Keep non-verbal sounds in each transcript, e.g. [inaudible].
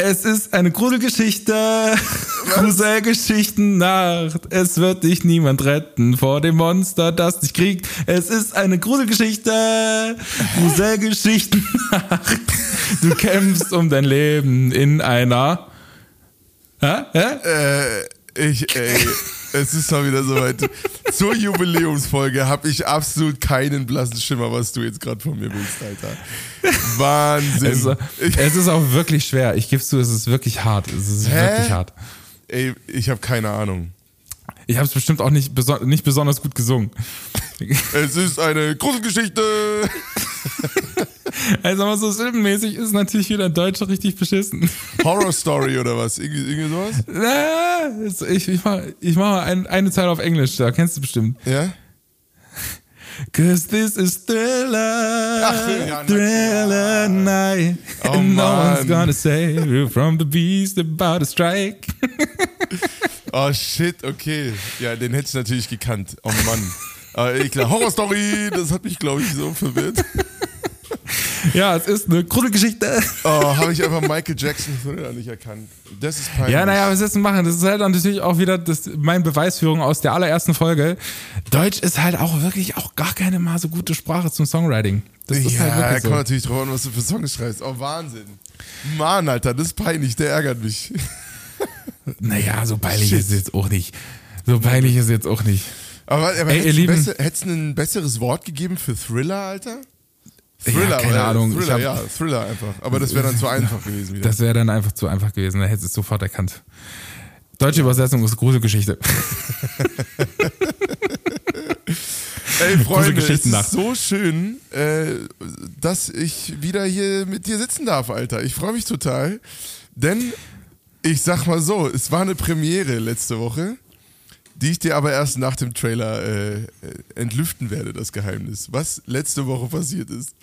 Es ist eine Gruselgeschichte. Gruselgeschichten-Nacht. Es wird dich niemand retten vor dem Monster, das dich kriegt. Es ist eine Gruselgeschichte. Gruselgeschichten-Nacht. Du kämpfst um dein Leben in einer. Hä? Hä? Äh, ich, ey, es ist mal wieder soweit. Zur Jubiläumsfolge habe ich absolut keinen blassen Schimmer, was du jetzt gerade von mir willst, Alter. Wahnsinn. Es, ist- es ist auch wirklich schwer. Ich gebe zu, es ist wirklich hart. Es ist Hä? wirklich hart. Ey, ich habe keine Ahnung. Ich habe es bestimmt auch nicht, beso nicht besonders gut gesungen. Es ist eine Gruselgeschichte. [laughs] Also aber so silbenmäßig ist natürlich wieder in Deutsch richtig beschissen. Horror Story oder was? Irgendwie, irgendwie sowas? Na, ich, ich mach, ich mach mal ein, eine Zeile auf Englisch, da kennst du bestimmt. Ja? Cause this is Thriller, Ach, ja, Thriller night, Oh, and no Mann. one's gonna save you from the beast about to strike. Oh shit, okay. Ja, den hätte ich natürlich gekannt. Oh Mann. Aber ich glaube, Horror Story, das hat mich, glaube ich, so verwirrt. Ja, es ist eine Gruselgeschichte. Oh, habe ich einfach Michael Jackson Thriller nicht erkannt. Das ist peinlich. Ja, naja, was ist denn machen? Das ist halt dann natürlich auch wieder das, mein Beweisführung aus der allerersten Folge. Deutsch ist halt auch wirklich auch gar keine mal so gute Sprache zum Songwriting. Das ist ja, halt da wirklich kommt so. natürlich drauf an, was du für Songs schreibst. Oh, Wahnsinn. Mann, Alter, das ist peinlich, der ärgert mich. [laughs] Naja, so peinlich Shit. ist es jetzt auch nicht. So peinlich ist es jetzt auch nicht. Aber, aber Ey, du besser- hättest du ein besseres Wort gegeben für Thriller, Alter? Ja, keine weil- Ahnung. Ich Thriller, hab- ja, Thriller einfach. Aber das wäre dann zu einfach gewesen wieder. [laughs] Das wäre dann einfach zu einfach gewesen, da hättest du es sofort erkannt. Deutsche Übersetzung ist Gruselgeschichte. [laughs] Ey, Freunde, es ist so schön, äh, dass ich wieder hier mit dir sitzen darf, Alter. Ich freue mich total, denn ich sag mal so, es war eine Premiere letzte Woche, die ich dir aber erst nach dem Trailer äh, entlüften werde, das Geheimnis, was letzte Woche passiert ist.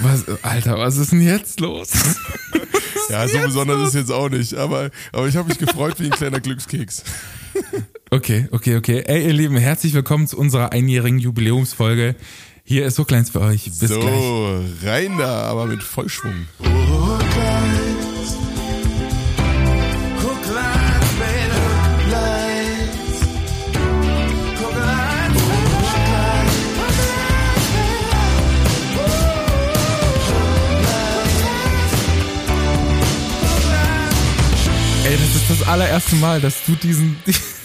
Was, Alter, was ist denn jetzt los? [laughs] Ja, so besonders ist jetzt auch nicht, aber, aber ich habe mich gefreut wie ein kleiner Glückskeks. Okay, okay, okay. Ey, ihr Lieben, herzlich willkommen zu unserer einjährigen Jubiläumsfolge. Hier ist so kleins für euch. Bis so, gleich. rein da, aber mit Vollschwung. Ey, das allererste Mal, dass du diesen,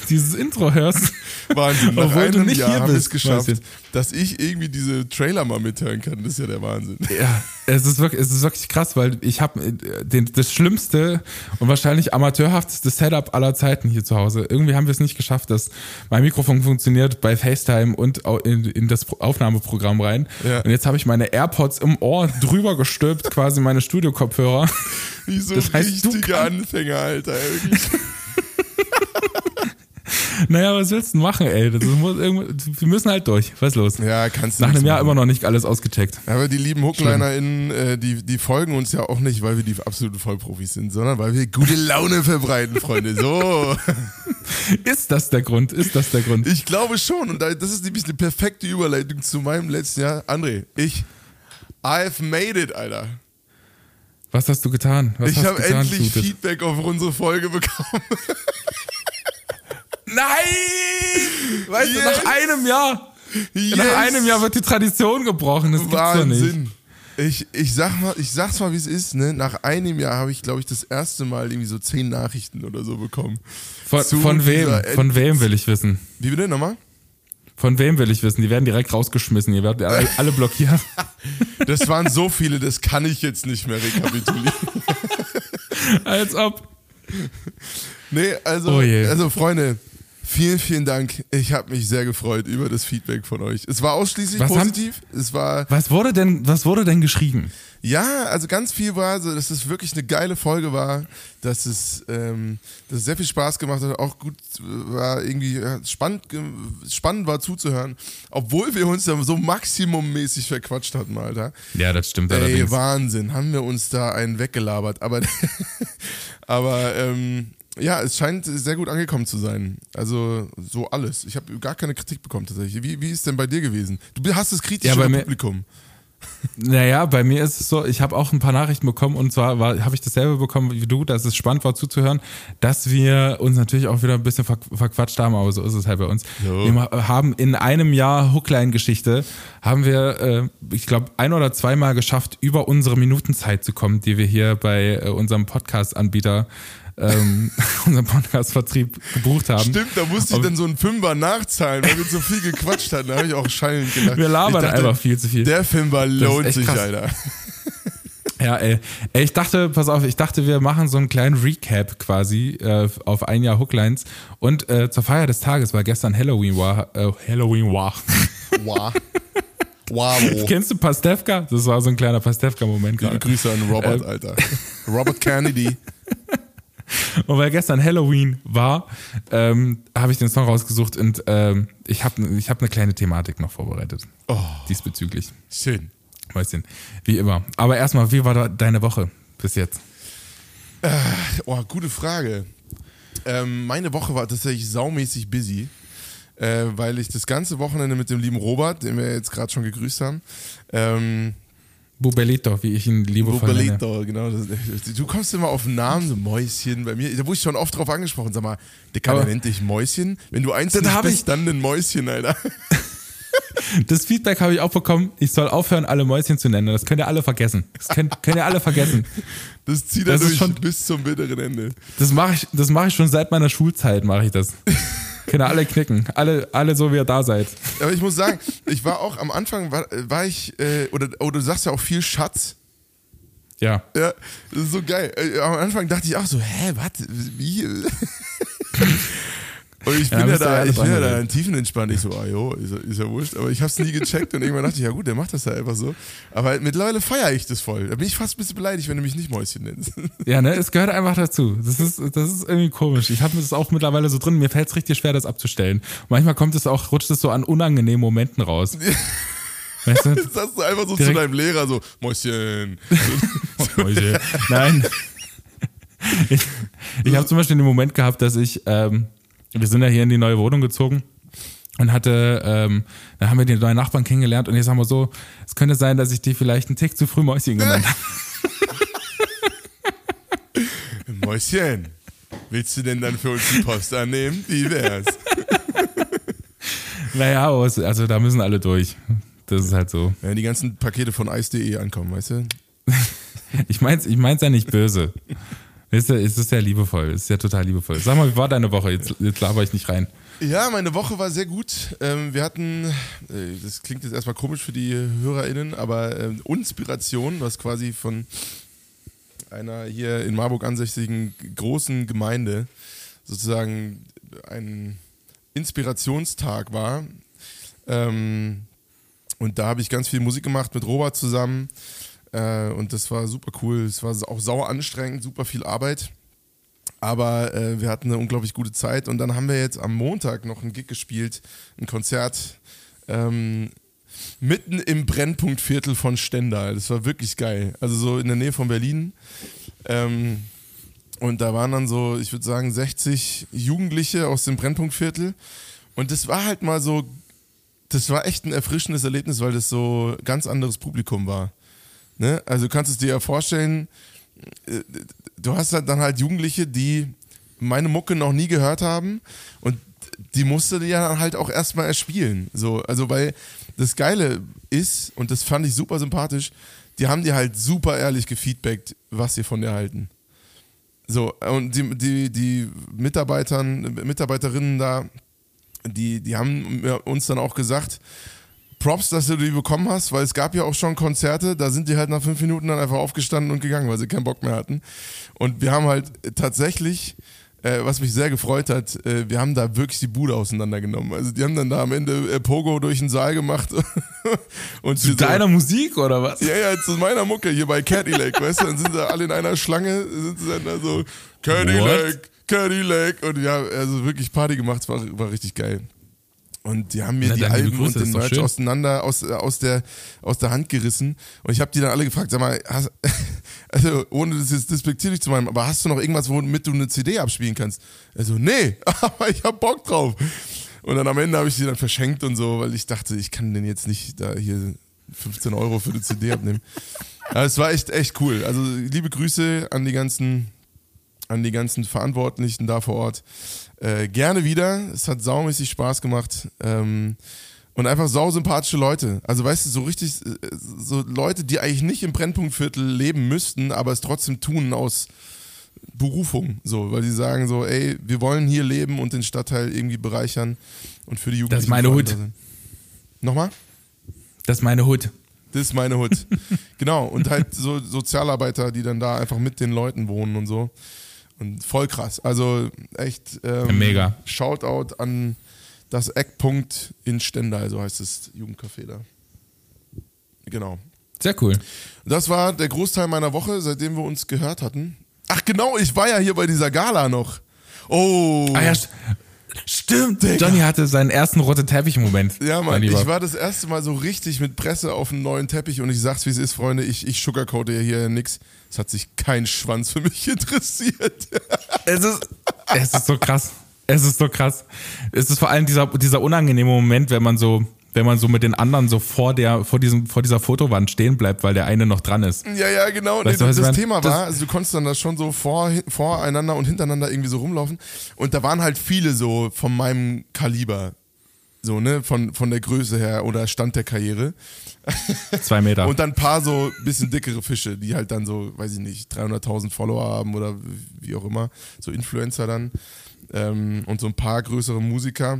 [laughs] dieses Intro hörst. [laughs] Wahnsinn. Nach Obwohl du einem nicht Jahr hier haben wir bist, es geschafft, weißt dass ich irgendwie diese Trailer mal mithören kann. Das ist ja der Wahnsinn. Ja, es ist wirklich, es ist wirklich krass, weil ich habe den das schlimmste und wahrscheinlich amateurhafteste Setup aller Zeiten hier zu Hause. Irgendwie haben wir es nicht geschafft, dass mein Mikrofon funktioniert bei FaceTime und in, in das Aufnahmeprogramm rein. Ja. Und jetzt habe ich meine AirPods im Ohr [laughs] drüber gestülpt, quasi meine Studio-Kopfhörer. Wie so Das heißt, richtige Anfänger, Alter. Naja, was willst du machen, ey? Das muss wir müssen halt durch. Was ist los? Ja, kannst du Nach einem Jahr machen. immer noch nicht alles ausgecheckt. Aber die lieben Hookliner*innen, äh, die, die folgen uns ja auch nicht, weil wir die absoluten Vollprofis sind, sondern weil wir gute Laune verbreiten, Freunde. So. [laughs] Ist das der Grund? Ist das der Grund? Ich glaube schon. Und da- das ist nämlich eine perfekte Überleitung zu meinem letzten Jahr. André, ich. I've made it, Alter. Was hast du getan? Was ich habe endlich? Feedback auf unsere Folge bekommen. [laughs] Nein! Weißt Yes! du, nach einem Jahr. Yes! Nach einem Jahr wird die Tradition gebrochen. Das gibt's doch nicht. Wahnsinn. Ich, ich, sag mal, ich sag's mal, wie es ist. Ne? Nach einem Jahr habe ich, glaube ich, das erste Mal irgendwie so zehn Nachrichten oder so bekommen. Von, von wem? dieser Von wem will ich wissen? Wie bitte nochmal? Von wem will ich wissen? Die werden direkt rausgeschmissen. Ihr werdet alle, [laughs] alle blockiert. Das waren so viele, das kann ich jetzt nicht mehr rekapitulieren. [laughs] Als ob. Nee, also, Oh also Freunde, vielen, vielen Dank. Ich habe mich sehr gefreut über das Feedback von euch. Es war ausschließlich Was haben- positiv. Es war, Was wurde denn, was wurde denn geschrieben? ja, also ganz viel war, so, dass es wirklich eine geile Folge war, dass es, ähm, dass es sehr viel Spaß gemacht hat, auch gut äh, war, irgendwie ja, spannend, spannend war zuzuhören, obwohl wir uns ja so maximummäßig verquatscht hatten, Alter. Ja, das stimmt Ey, allerdings. Wahnsinn, haben wir uns da einen weggelabert. Aber, [laughs] aber ähm, ja, es scheint sehr gut angekommen zu sein. Also so alles. Ich habe gar keine Kritik bekommen tatsächlich. Wie, wie ist denn bei dir gewesen? Du hast das Ja, kritische mir- Publikum. [laughs] Naja, bei mir ist es so, ich habe auch ein paar Nachrichten bekommen und zwar habe ich dasselbe bekommen wie du, dass es spannend war zuzuhören, dass wir uns natürlich auch wieder ein bisschen ver verquatscht haben, aber so ist es halt bei uns. Jo. Wir haben in einem Jahr Hookline-Geschichte, haben wir, äh, ich glaube, ein oder zweimal geschafft, über unsere Minutenzeit zu kommen, die wir hier bei äh, unserem Podcast-Anbieter ähm, [laughs] unseren Podcast-Vertrieb gebucht haben. Stimmt, da musste ich dann so einen Fünfer nachzahlen, weil wir so viel gequatscht hatten. Da habe ich auch schallend gedacht. Wir labern dachte, einfach viel zu viel. Der Fünfer lohnt sich, krass. Alter. Ja, ey. ey. Ich dachte, pass auf, ich dachte, wir machen so einen kleinen Recap quasi äh, auf ein Jahr Hooklines. Und äh, zur Feier des Tages, weil gestern Halloween war, äh, Halloween war. Wow. [laughs] Wow. Kennst du Pastewka? Das war so ein kleiner Pastewka-Moment gerade. Grüße an Robert, ähm. Alter. Robert Kennedy. [laughs] [laughs] Und weil gestern Halloween war, ähm, habe ich den Song rausgesucht und ähm, ich habe ich hab eine kleine Thematik noch vorbereitet. Oh, diesbezüglich. Schön. Mäuschen. Wie immer. Aber erstmal, wie war deine Woche bis jetzt? Äh, oh, gute Frage. Ähm, meine Woche war tatsächlich saumäßig busy, äh, weil ich das ganze Wochenende mit dem lieben Robert, den wir jetzt gerade schon gegrüßt haben, ähm, Bubelito, wie ich ihn liebevoll Bubelito, nenne. genau. Du kommst immer auf den Namen, so Mäuschen. Bei mir, da wurde ich schon oft drauf angesprochen. Sag mal, der kann nennt dich Mäuschen. Wenn du eins nicht bist, ich, dann ein Mäuschen, Alter. [laughs] Das Feedback habe ich auch bekommen, ich soll aufhören, alle Mäuschen zu nennen. Das könnt ihr alle vergessen. Das könnt, könnt ihr alle vergessen. Das zieht er durch schon, bis zum bitteren Ende. Das mache ich, das ich schon seit meiner Schulzeit, mache ich das. Können alle knicken. Alle, alle so, wie ihr da seid. Aber ich muss sagen, ich war auch am Anfang, war, war ich, äh, oder, oder du sagst ja auch viel Schatz. Ja. Ja, das ist so geil. Äh, am Anfang dachte ich auch so, hä, was? Wie? [laughs] Und ich bin ja, ja da, ich bin ja da in Tiefen entspannt. Ich so, ah jo, ist, ist ja wurscht. Aber ich hab's nie gecheckt und irgendwann dachte ich, ja gut, der macht das ja einfach so. Aber mittlerweile feiere ich das voll. Da bin ich fast ein bisschen beleidigt, wenn du mich nicht Mäuschen nennst. [laughs] Ja, ne, es gehört einfach dazu. Das ist, das ist irgendwie komisch. Ich habe das auch mittlerweile so drin, mir fällt es richtig schwer, das abzustellen. manchmal kommt es auch, rutscht es so an unangenehmen Momenten raus. [laughs] Weißt du? Das sagst du einfach so Direkt. zu deinem Lehrer, so, Mäuschen. [laughs] Mäuschen. Nein. Ich, ich habe zum Beispiel den Moment gehabt, dass ich ähm, wir sind ja hier in die neue Wohnung gezogen und hatte, ähm, da haben wir die neuen Nachbarn kennengelernt und jetzt sagen wir so, es könnte sein, dass ich die vielleicht einen Tick zu früh Mäuschen genannt habe. [laughs] Mäuschen, willst du denn dann für uns die Post annehmen? Wie wär's? [laughs] naja, also da müssen alle durch. Das ist halt so. Ja, die ganzen Pakete von ice.de ankommen, weißt du? [laughs] ich mein's, ich mein's ja nicht böse. Es ist, sehr liebevoll, es ist ja total liebevoll. Sag mal, wie war deine Woche? Jetzt, jetzt laber ich nicht rein. Ja, meine Woche war sehr gut. Ähm, wir hatten, äh, das klingt jetzt erstmal komisch für die HörerInnen, aber ähm, Inspiration, was quasi von einer hier in Marburg ansässigen großen Gemeinde sozusagen ein Inspirationstag war. Ähm, und da habe ich ganz viel Musik gemacht mit Robert zusammen. Äh, und das war super cool. Es war auch sauer anstrengend, super viel Arbeit. Aber äh, wir hatten eine unglaublich gute Zeit. Und dann haben wir jetzt am Montag noch ein Gig gespielt, ein Konzert. Ähm, mitten im Brennpunktviertel von Stendal. Das war wirklich geil. Also so in der Nähe von Berlin. Ähm, und da waren dann so, ich würde sagen, 60 Jugendliche aus dem Brennpunktviertel. Und das war halt mal so, das war echt ein erfrischendes Erlebnis, weil das so ganz anderes Publikum war. Ne? Also du kannst es dir ja vorstellen, äh, du hast halt dann halt Jugendliche, die meine Mucke noch nie gehört haben und die musste dir ja halt auch erstmal erspielen. So, also weil das Geile ist, und das fand ich super sympathisch, die haben dir halt super ehrlich gefeedbackt, was sie von dir halten. So, und die, die, die Mitarbeitern, Mitarbeiterinnen da, die, die haben uns dann auch gesagt, Props, dass du die bekommen hast, weil es gab ja auch schon Konzerte, da sind die halt nach fünf Minuten dann einfach aufgestanden und gegangen, weil sie keinen Bock mehr hatten. Und wir haben halt tatsächlich, äh, was mich sehr gefreut hat, äh, wir haben da wirklich die Bude auseinandergenommen. Also die haben dann da am Ende äh, Pogo durch den Saal gemacht. [laughs] und zu deiner so, Musik oder was? Ja, ja, zu meiner Mucke hier bei Cadillac, weißt du, dann sind da alle in einer Schlange, sind sie dann da so, Cadillac, Cadillac und ja, also wirklich Party gemacht, war, war richtig geil. Und die haben mir Na, die Alben und den Merch auseinander aus, aus, der, aus der Hand gerissen. Und ich habe die dann alle gefragt, sag mal, hast, [laughs] also ohne das jetzt despektierlich zu meinen, aber hast du noch irgendwas, womit du eine CD abspielen kannst? Also, nee, [laughs] aber ich hab Bock drauf. Und dann am Ende habe ich sie dann verschenkt und so, weil ich dachte, ich kann den jetzt nicht da hier 15 Euro für eine CD abnehmen. [laughs] Aber es war echt, echt cool. Also liebe Grüße an die ganzen, an die ganzen Verantwortlichen da vor Ort. Äh, gerne wieder. Es hat saumäßig Spaß gemacht. Ähm, und einfach sausympathische Leute. Also weißt du, so richtig, äh, so Leute, die eigentlich nicht im Brennpunktviertel leben müssten, aber es trotzdem tun aus Berufung, so, weil sie sagen so, ey, wir wollen hier leben und den Stadtteil irgendwie bereichern und für die Jugendlichen. Das ist meine Hut. Nochmal? Das ist meine Hut. Das ist meine Hut. [laughs] genau. Und halt so Sozialarbeiter, die dann da einfach mit den Leuten wohnen und so. Und voll krass. Also echt ähm, mega. Shoutout an das Eckpunkt in Stendal, so heißt das Jugendcafé da. Genau. Sehr cool. Das war der Großteil meiner Woche, seitdem wir uns gehört hatten. Ach genau, ich war ja hier bei dieser Gala noch. Oh. Ah ja, Stimmt, Digga. Johnny hatte seinen ersten rote Teppich-Moment. Ja, Mann, ich war das erste Mal so richtig mit Presse auf einem neuen Teppich und ich sag's, wie es ist, Freunde, ich, ich sugarcoate ja hier nix. Es hat sich kein Schwanz für mich [laughs] interessiert. es ist, es ist so krass. Es ist so krass. Es ist vor allem dieser, dieser unangenehme Moment, wenn man so, wenn man so mit den anderen so vor der, vor diesem, vor dieser Fotowand stehen bleibt, weil der eine noch dran ist. Ja, ja, genau. Weißt nee, das, das Thema war, also du konntest dann da schon so vor, voreinander und hintereinander irgendwie so rumlaufen. Und da waren halt viele so von meinem Kaliber. So, ne, von, von der Größe her oder Stand der Karriere. [laughs] Zwei Meter. Und dann ein paar so bisschen dickere Fische, die halt dann so, weiß ich nicht, 300.000 Follower haben oder wie auch immer. So Influencer dann ähm, und so ein paar größere Musiker.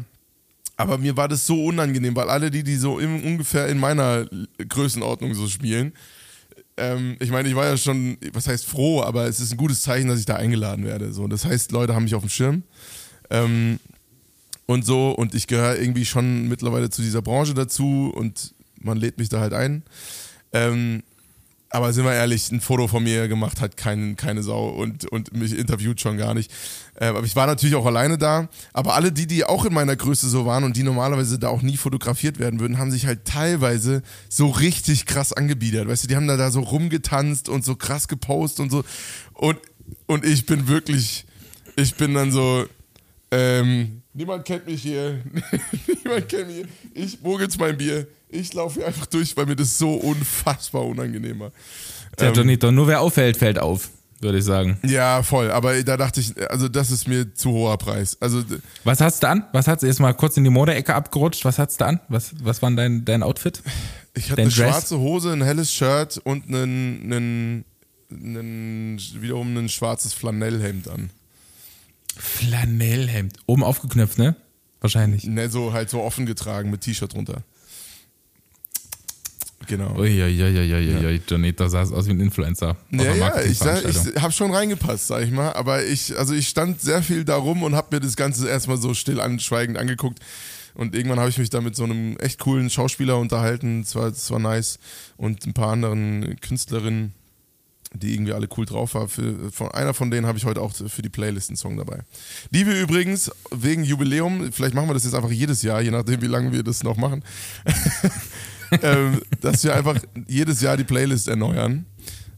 Aber mir war das so unangenehm, weil alle die, die so im, ungefähr in meiner Größenordnung so spielen, ähm, ich meine, ich war ja schon, was heißt froh, aber es ist ein gutes Zeichen, dass ich da eingeladen werde. So, das heißt, Leute haben mich auf dem Schirm. Ähm, und so, und ich gehöre irgendwie schon mittlerweile zu dieser Branche dazu und man lädt mich da halt ein. Ähm, aber sind wir ehrlich, ein Foto von mir gemacht hat kein, keine Sau und, und mich interviewt schon gar nicht. Äh, aber ich war natürlich auch alleine da. Aber alle die, die auch in meiner Größe so waren und die normalerweise da auch nie fotografiert werden würden, haben sich halt teilweise so richtig krass angebiedert. Weißt du, die haben da, da so rumgetanzt und so krass gepostet und so. Und, und ich bin wirklich, ich bin dann so, ähm, niemand kennt mich hier. [laughs] niemand kennt mich hier. Ich, wo gibt's mein Bier? Ich laufe hier einfach durch, weil mir das so unfassbar unangenehm war. Der ähm, Donito, nur wer auffällt, fällt auf, würde ich sagen. Ja, voll. Aber da dachte ich, also das ist mir zu hoher Preis. Also was hast du an? Was hast du jetzt mal kurz in die Modeecke abgerutscht? Was hast du an? Was, was war dein, dein Outfit? Ich hatte dein eine Dress? schwarze Hose, ein helles Shirt und einen, einen, einen, wiederum ein schwarzes Flanellhemd an. Flanellhemd. Oben aufgeknöpft, ne? Wahrscheinlich. Ne, so halt so offen getragen mit T-Shirt drunter. Genau. Uiuiuiui, ja. Jonita sah aus wie ein Influencer. Ja, ja, ich, ich habe schon reingepasst, sag ich mal. Aber ich, also ich stand sehr viel da rum und habe mir das Ganze erstmal so still anschweigend angeguckt. Und irgendwann habe ich mich da mit so einem echt coolen Schauspieler unterhalten. Das war, das war nice. Und ein paar anderen Künstlerinnen, die irgendwie alle cool drauf waren. Für, von, einer von denen habe ich heute auch für die Playlist einen Song dabei. Die wir übrigens wegen Jubiläum, vielleicht machen wir das jetzt einfach jedes Jahr, je nachdem, wie lange wir das noch machen. [laughs] ähm, dass wir einfach jedes Jahr die Playlist erneuern.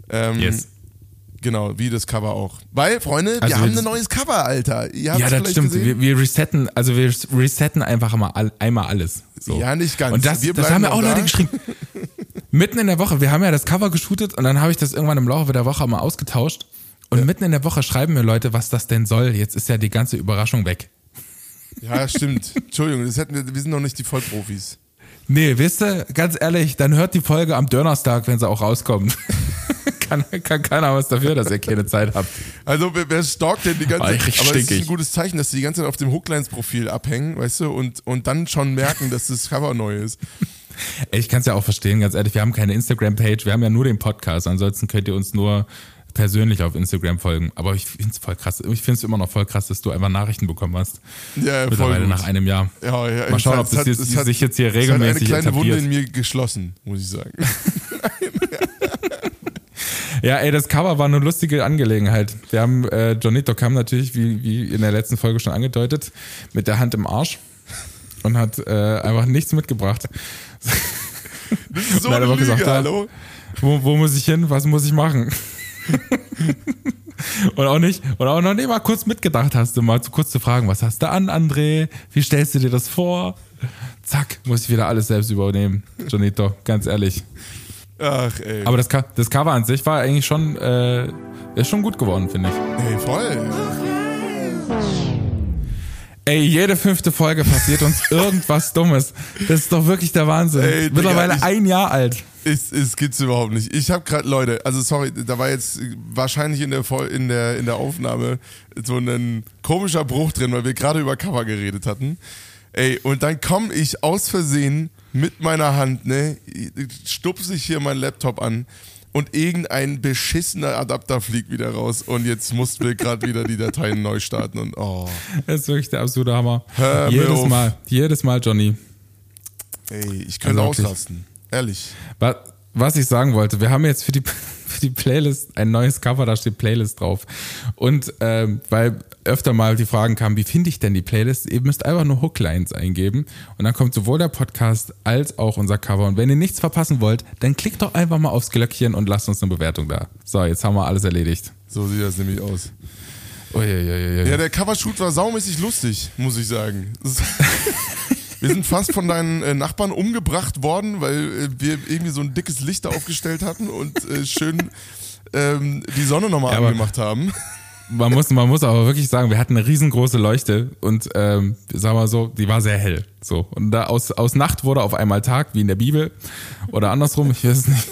Ähm, yes. Genau, wie das Cover auch. Weil, Freunde, also wir haben ein neues Cover, Alter. ja, das stimmt. Wir, wir, resetten, also wir resetten einfach mal einmal alles. So. Ja, nicht ganz. Und das, das haben ja auch da. Leute geschrieben. [laughs] mitten in der Woche, wir haben ja das Cover geshootet und dann habe ich das irgendwann im Laufe der Woche mal ausgetauscht. Und ja. mitten in der Woche schreiben mir Leute, was das denn soll. Jetzt ist ja die ganze Überraschung weg. Ja, stimmt. [laughs] Entschuldigung, das hätten wir, wir sind noch nicht die Vollprofis. Nee, wisst ihr, ganz ehrlich, dann hört die Folge am Donnerstag, wenn sie auch rauskommt. [laughs] kann, kann keiner was dafür, dass ihr keine Zeit habt. Also wer, wer stalkt denn die ganze Zeit? Aber es ist ein gutes Zeichen, dass sie die ganze Zeit auf dem Hooklines-Profil abhängen, weißt du, und, und dann schon merken, dass das Cover neu ist. Ich kann es ja auch verstehen, ganz ehrlich, wir haben keine Instagram-Page, wir haben ja nur den Podcast, ansonsten könnt ihr uns nur persönlich auf Instagram folgen. Aber ich finde es voll krass. Ich finde es immer noch voll krass, dass du einfach Nachrichten bekommen hast. Ja, Mittlerweile nach einem Jahr. Ja, ja, Mal schauen, ob das hat, jetzt, hat, sich jetzt hier regelmäßig hat eine kleine etabliert. Wunde in mir geschlossen, muss ich sagen. [laughs] ja, ey, das Cover war eine lustige Angelegenheit. Wir haben, äh, Jonito kam natürlich, wie, wie in der letzten Folge schon angedeutet, mit der Hand im Arsch und hat äh, einfach nichts mitgebracht. [laughs] Das ist so eine Lüge, gesagt, hallo? Wo, wo muss ich hin? Was muss ich machen? [laughs] Und auch nicht, und auch noch nicht mal kurz mitgedacht hast, du mal zu kurz zu fragen, was hast du an, André? Wie stellst du dir das vor? Zack, muss ich wieder alles selbst übernehmen. Jonito, ganz ehrlich. Ach, ey. Aber das, das Cover an sich war eigentlich schon, äh, ist schon gut geworden, finde ich. Ey, voll. Ey, jede fünfte Folge passiert uns [laughs] irgendwas Dummes. Das ist doch wirklich der Wahnsinn. Ey, Digga, Mittlerweile ich- ein Jahr alt. Es, es gibt's überhaupt nicht. Ich habe gerade Leute, also sorry, da war jetzt wahrscheinlich in der, in der in der Aufnahme so ein komischer Bruch drin, weil wir gerade über Cover geredet hatten. Ey, und dann komme ich aus Versehen mit meiner Hand, ne, stupse ich hier meinen Laptop an und irgendein beschissener Adapter fliegt wieder raus und jetzt mussten wir gerade wieder die Dateien neu starten und oh, Das ist wirklich der absolute Hammer. Hör jedes. Mal, jedes Mal, Johnny. ey, ich könnte Also ausrasten. Ehrlich. Wa- Was ich sagen wollte, wir haben jetzt für die, [laughs] für die Playlist ein neues Cover, da steht Playlist drauf. Und ähm, weil öfter mal die Fragen kamen, wie finde ich denn die Playlist? Ihr müsst einfach nur Hooklines eingeben und dann kommt sowohl der Podcast als auch unser Cover. Und wenn ihr nichts verpassen wollt, dann klickt doch einfach mal aufs Glöckchen und lasst uns eine Bewertung da. So, jetzt haben wir alles erledigt. So sieht das nämlich aus. Uiuiuiui. Ja, der Covershoot war saumäßig lustig, muss ich sagen. [laughs] Wir sind fast von deinen äh, Nachbarn umgebracht worden, weil äh, wir irgendwie so ein dickes Licht da aufgestellt hatten und äh, schön ähm, die Sonne nochmal Ja, angemacht haben. Man muss, man muss aber wirklich sagen, wir hatten eine riesengroße Leuchte und ähm, sagen wir so, die war sehr hell. So. Und da aus, aus Nacht wurde auf einmal Tag, wie in der Bibel. Oder andersrum, ich weiß es nicht.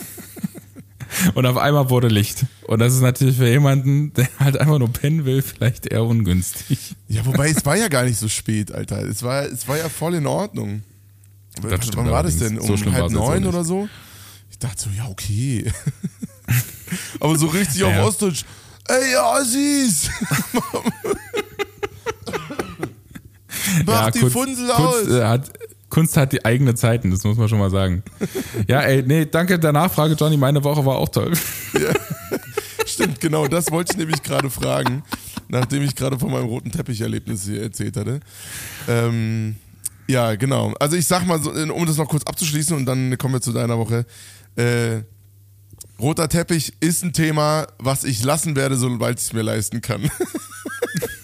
Und auf einmal wurde Licht. Und das ist natürlich für jemanden, der halt einfach nur pennen will, vielleicht eher ungünstig. Ja, wobei es war ja gar nicht so spät, Alter. Es war, es war ja voll in Ordnung. Das Wann war das denn? Um So halb neun oder so? Ich dachte so, ja, okay. [laughs] Aber so richtig auf Naja. Ostdeutsch. Ey, Assis! [laughs] Mach die Kunst- Funsel Kunst, aus! äh, hat, Kunst hat die eigene Zeiten, das muss man schon mal sagen. [laughs] Ja, ey, nee, danke der Nachfrage, Johnny. Meine Woche war auch toll. [laughs] Stimmt, genau, das wollte ich nämlich gerade fragen, nachdem ich gerade von meinem roten Teppich-Erlebnis hier erzählt hatte. Ähm, ja, genau. Also ich sag mal, so, um das noch kurz abzuschließen und dann kommen wir zu deiner Woche. Äh, roter Teppich ist ein Thema, was ich lassen werde, sobald ich es mir leisten kann. [laughs]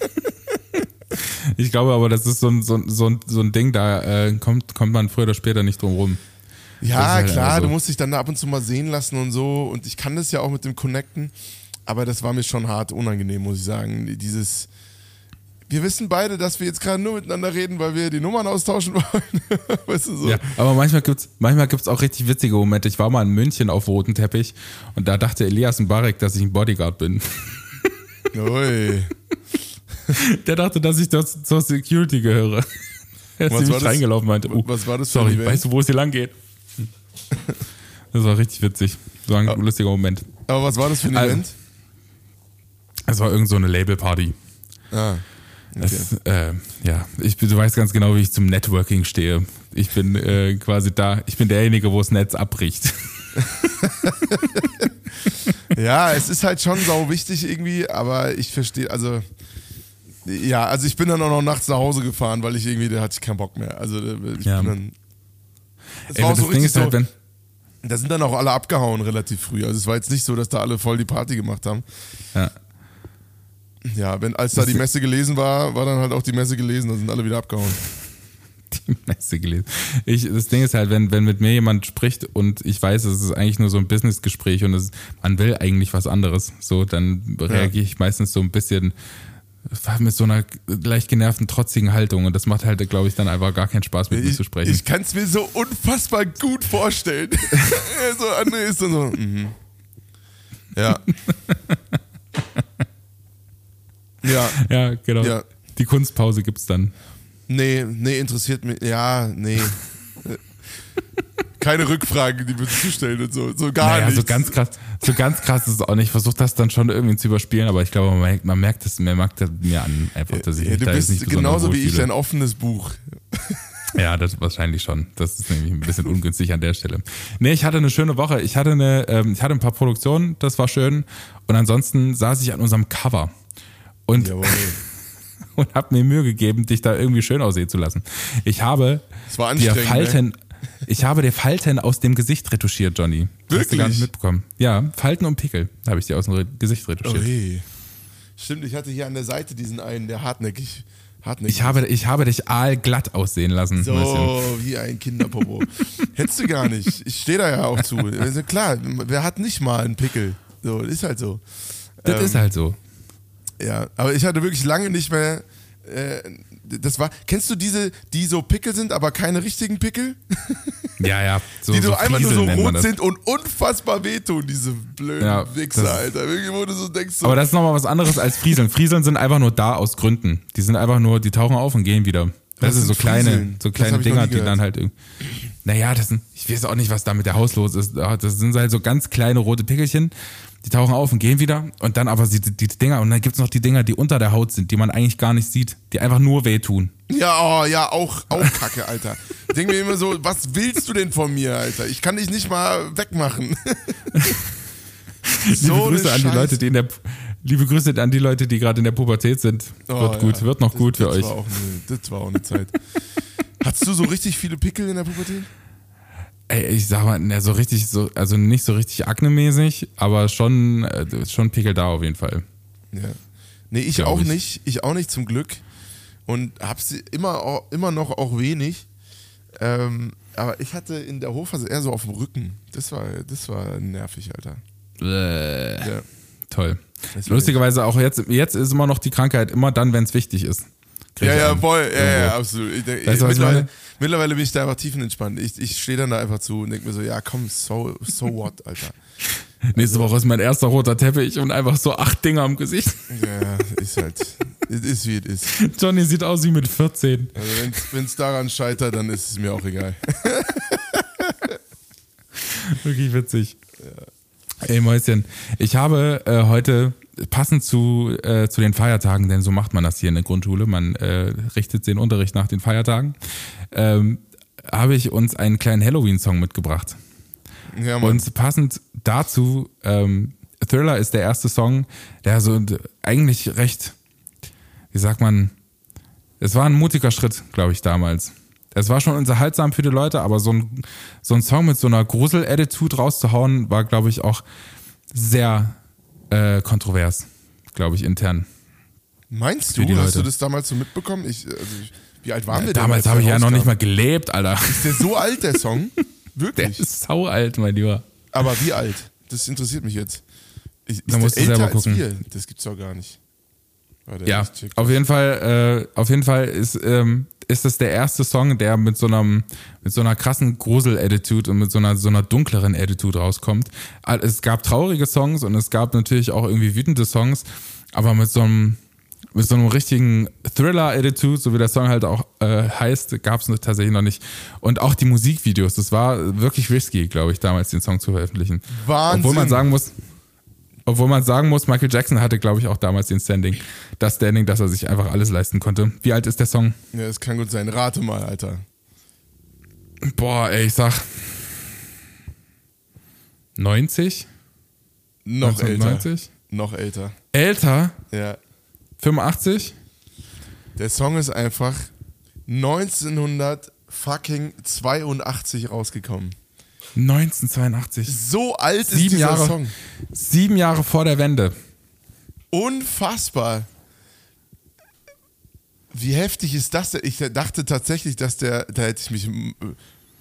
Ich glaube aber, das ist so ein, so ein, so ein, so ein Ding, da äh, kommt, kommt man früher oder später nicht drum rum. Ja, halt klar, einfach so. du musst dich dann da ab und zu mal sehen lassen und so. Und ich kann das ja auch mit dem Connecten. Aber das war mir schon hart unangenehm, muss ich sagen. Dieses. Wir wissen beide, dass wir jetzt gerade nur miteinander reden, weil wir die Nummern austauschen [laughs] wollen. weißt du so? Ja, aber manchmal gibt's manchmal gibt's auch richtig witzige Momente. Ich war mal in München auf roten Teppich und da dachte Elias Mbarek, dass ich ein Bodyguard bin. Ui. [laughs] [laughs] Der dachte, dass ich das zur Security gehöre. [laughs] Er ist Was nämlich reingelaufen meinte, oh, Was war das für ein sorry, weißt du, wo es hier lang geht? [laughs] Das war richtig witzig. So ein lustiger Moment. Aber was war das für ein Also- Event? Es war irgend so eine Label-Party. Ah. Das, äh, ja, ich, du weißt ganz genau, wie ich zum Networking stehe. Ich bin äh, quasi da, ich bin derjenige, wo das Netz abbricht. Ja, es ist halt schon sau wichtig irgendwie, aber ich verstehe, also. Ja, also ich bin dann auch noch nachts nach Hause gefahren, weil ich irgendwie, da hatte ich keinen Bock mehr. Also ich Ja. bin dann. Es Ey, war auch das so Ding richtig ist halt, so, wenn, Da sind dann auch alle abgehauen relativ früh. Also es war jetzt nicht so, dass da alle voll die Party gemacht haben. ja, Ja, wenn als da Das- die Messe gelesen war, war dann halt auch die Messe gelesen, dann sind alle wieder abgehauen. [laughs] die Messe gelesen. Ich, das Ding ist halt, wenn, wenn mit mir jemand spricht und ich weiß, es ist eigentlich nur so ein Businessgespräch und es, man will eigentlich was anderes, so, dann reagiere ich meistens so ein bisschen mit so einer leicht genervten, trotzigen Haltung und das macht halt, glaube ich, dann einfach gar keinen Spaß mit Ich, zu sprechen. ich kann es mir so unfassbar gut vorstellen. [laughs] so André ist dann so. Mhm. Ja. [laughs] ja. ja, genau. Ja. Die Kunstpause gibt's dann. Nee, nee, interessiert mich. Ja, nee. Keine Rückfragen, die würdest du stellen und so. So gar naja, nicht. so ganz krass, so ganz krass ist es auch nicht. Ich versuche das dann schon irgendwie zu überspielen, aber ich glaube, man merkt, man merkt es, man merkt das mir an, einfach, dass ich ja, mich du da jetzt bist nicht besonders genauso wie ich ein offenes Buch. Ja, das wahrscheinlich schon. Das ist nämlich ein bisschen ungünstig an der Stelle. Nee, ich hatte eine schöne Woche. Ich hatte eine, ähm, ich hatte ein paar Produktionen, das war schön. Und ansonsten saß ich an unserem Cover und, Jawohl. [laughs] und habe mir Mühe gegeben, dich da irgendwie schön aussehen zu lassen. Ich habe Das war dir anstrengend. Falten, ich habe dir Falten aus dem Gesicht retuschiert, Johnny. Hast du gar Wirklich? nicht mitbekommen. Ja, Falten und Pickel habe ich dir aus dem Gesicht retuschiert. Ui. Stimmt, ich hatte hier an der Seite diesen einen, der hartnäckig. hartnäckig Ich habe, ich habe dich aalglatt aussehen lassen. so Mäuschen. wie ein Kinderpopo. Hättest du gar nicht. Ich stehe da ja auch zu. Also klar, wer hat nicht mal einen Pickel? So, ist halt so. Das Ähm, ist halt so. Ja, aber ich hatte wirklich lange nicht mehr. Äh, das war. Kennst du diese, die so Pickel sind, aber keine richtigen Pickel? [laughs] Ja, ja. So, die so, so einfach nur so rot sind und unfassbar wehtun, diese blöden Ja, Wichser, das- Alter. Irgendwie, wo du so denkst, so, Aber das ist nochmal was anderes als Frieseln. Frieseln sind einfach nur da aus Gründen. Die sind einfach nur, die tauchen auf und gehen wieder. Das, ist so sind kleine, Frieseln? so kleine Dinger, die dann halt irgendwie. Naja, das sind, ich weiß auch nicht, was da mit der Haus los ist. Ah, Das sind halt so ganz kleine rote Pickelchen, die tauchen auf und gehen wieder. Und dann aber die, die Dinger, und dann gibt's noch die Dinger, die unter der Haut sind, die man eigentlich gar nicht sieht, die einfach nur wehtun. Ja, oh, ja, auch, auch Kacke, Alter. Ich denke mir immer so, was willst du denn von mir, Alter? Ich kann dich nicht mal wegmachen. [laughs] liebe eine Grüße an die. Leute, die in der, liebe Grüße an die Leute, die gerade in der Pubertät sind. Oh, wird gut, ja. wird noch Das- gut für das euch. War auch eine, das war auch eine Zeit. Hattest du so richtig viele Pickel in der Pubertät? Ey, ich sag mal, ne, so richtig, so, also nicht so richtig aknemäßig, aber schon, äh, schon Pickel da auf jeden Fall. Ja. Nee, ich Glaub auch ich. nicht. Ich auch nicht zum Glück. Und hab sie immer, auch- immer noch auch wenig. Ähm, aber ich hatte in der Hochphase eher so auf dem Rücken. Das war, das war nervig, Alter. Äh, Ja. Toll. Lustigerweise auch jetzt, jetzt ist immer noch die Krankheit immer dann, wenn es wichtig ist. Ja, ich ja, voll. Ja, ja, absolut. Ich, denk- Weißt du, ich mittlerweile, mittlerweile bin ich da einfach tiefenentspannt. Ich, ich stehe dann da einfach zu und denke mir so, ja komm, so, so what, Alter. [laughs] Nächste Woche ist mein erster roter Teppich und einfach so acht Dinger am Gesicht. Ja, ist halt, es ist wie es ist. Johnny sieht aus wie mit 14. Also wenn es daran scheitert, dann ist es mir auch egal. [laughs] Wirklich witzig. Ey Mäuschen, ich habe äh, heute passend zu, äh, zu den Feiertagen, denn so macht man das hier in der Grundschule, man äh, richtet den Unterricht nach den Feiertagen, ähm, habe ich uns einen kleinen Halloween-Song mitgebracht. Ja, Mann. Und passend dazu, ähm, Thriller ist der erste Song, der so eigentlich recht, wie sagt man, es war ein mutiger Schritt, glaube ich, damals. Es war schon unterhaltsam für die Leute, aber so ein, so ein Song mit so einer Grusel-Attitude rauszuhauen, war, glaube ich, auch sehr äh, kontrovers, glaube ich, intern. Meinst du, hast du das damals so mitbekommen? Ich, also ich, wie alt waren wir denn? Damals als habe ich der ja noch nicht mal gelebt, Alter. Ist der so [laughs] alt, der Song? Der Wirklich? ist sau alt, mein Lieber. Aber wie alt? Das interessiert mich jetzt. Ich, ist Da musst der du selber älter als gucken. wir? Das gibt's doch gar nicht. Warte, Ja, auf jeden Fall, äh, auf jeden Fall ist, ähm, ist das der erste Song, der mit so einem, mit so einer krassen Grusel-Attitude und mit so einer, so einer dunkleren Attitude rauskommt. Es gab traurige Songs und es gab natürlich auch irgendwie wütende Songs, aber mit so einem, mit so einem richtigen Thriller-Attitude, so wie der Song halt auch äh, heißt, gab es tatsächlich noch nicht. Und auch die Musikvideos, das war wirklich risky, glaube ich, damals den Song zu veröffentlichen. Wahnsinn. Obwohl man sagen muss, obwohl man sagen muss, Michael Jackson hatte, glaube ich, auch damals den Standing, das Standing, dass er sich einfach alles leisten konnte. Wie alt ist der Song? Ja, das kann gut sein. Rate mal, Alter. Boah, ey, ich sag 90? Noch älter. 1990? Noch älter. Älter? Ja. 85? Der Song ist einfach 1982 rausgekommen. 1982. So alt ist Sieben dieser Jahre. Song. Sieben Jahre vor der Wende. Unfassbar. Wie heftig ist das denn? Ich dachte tatsächlich, dass der, da hätte ich mich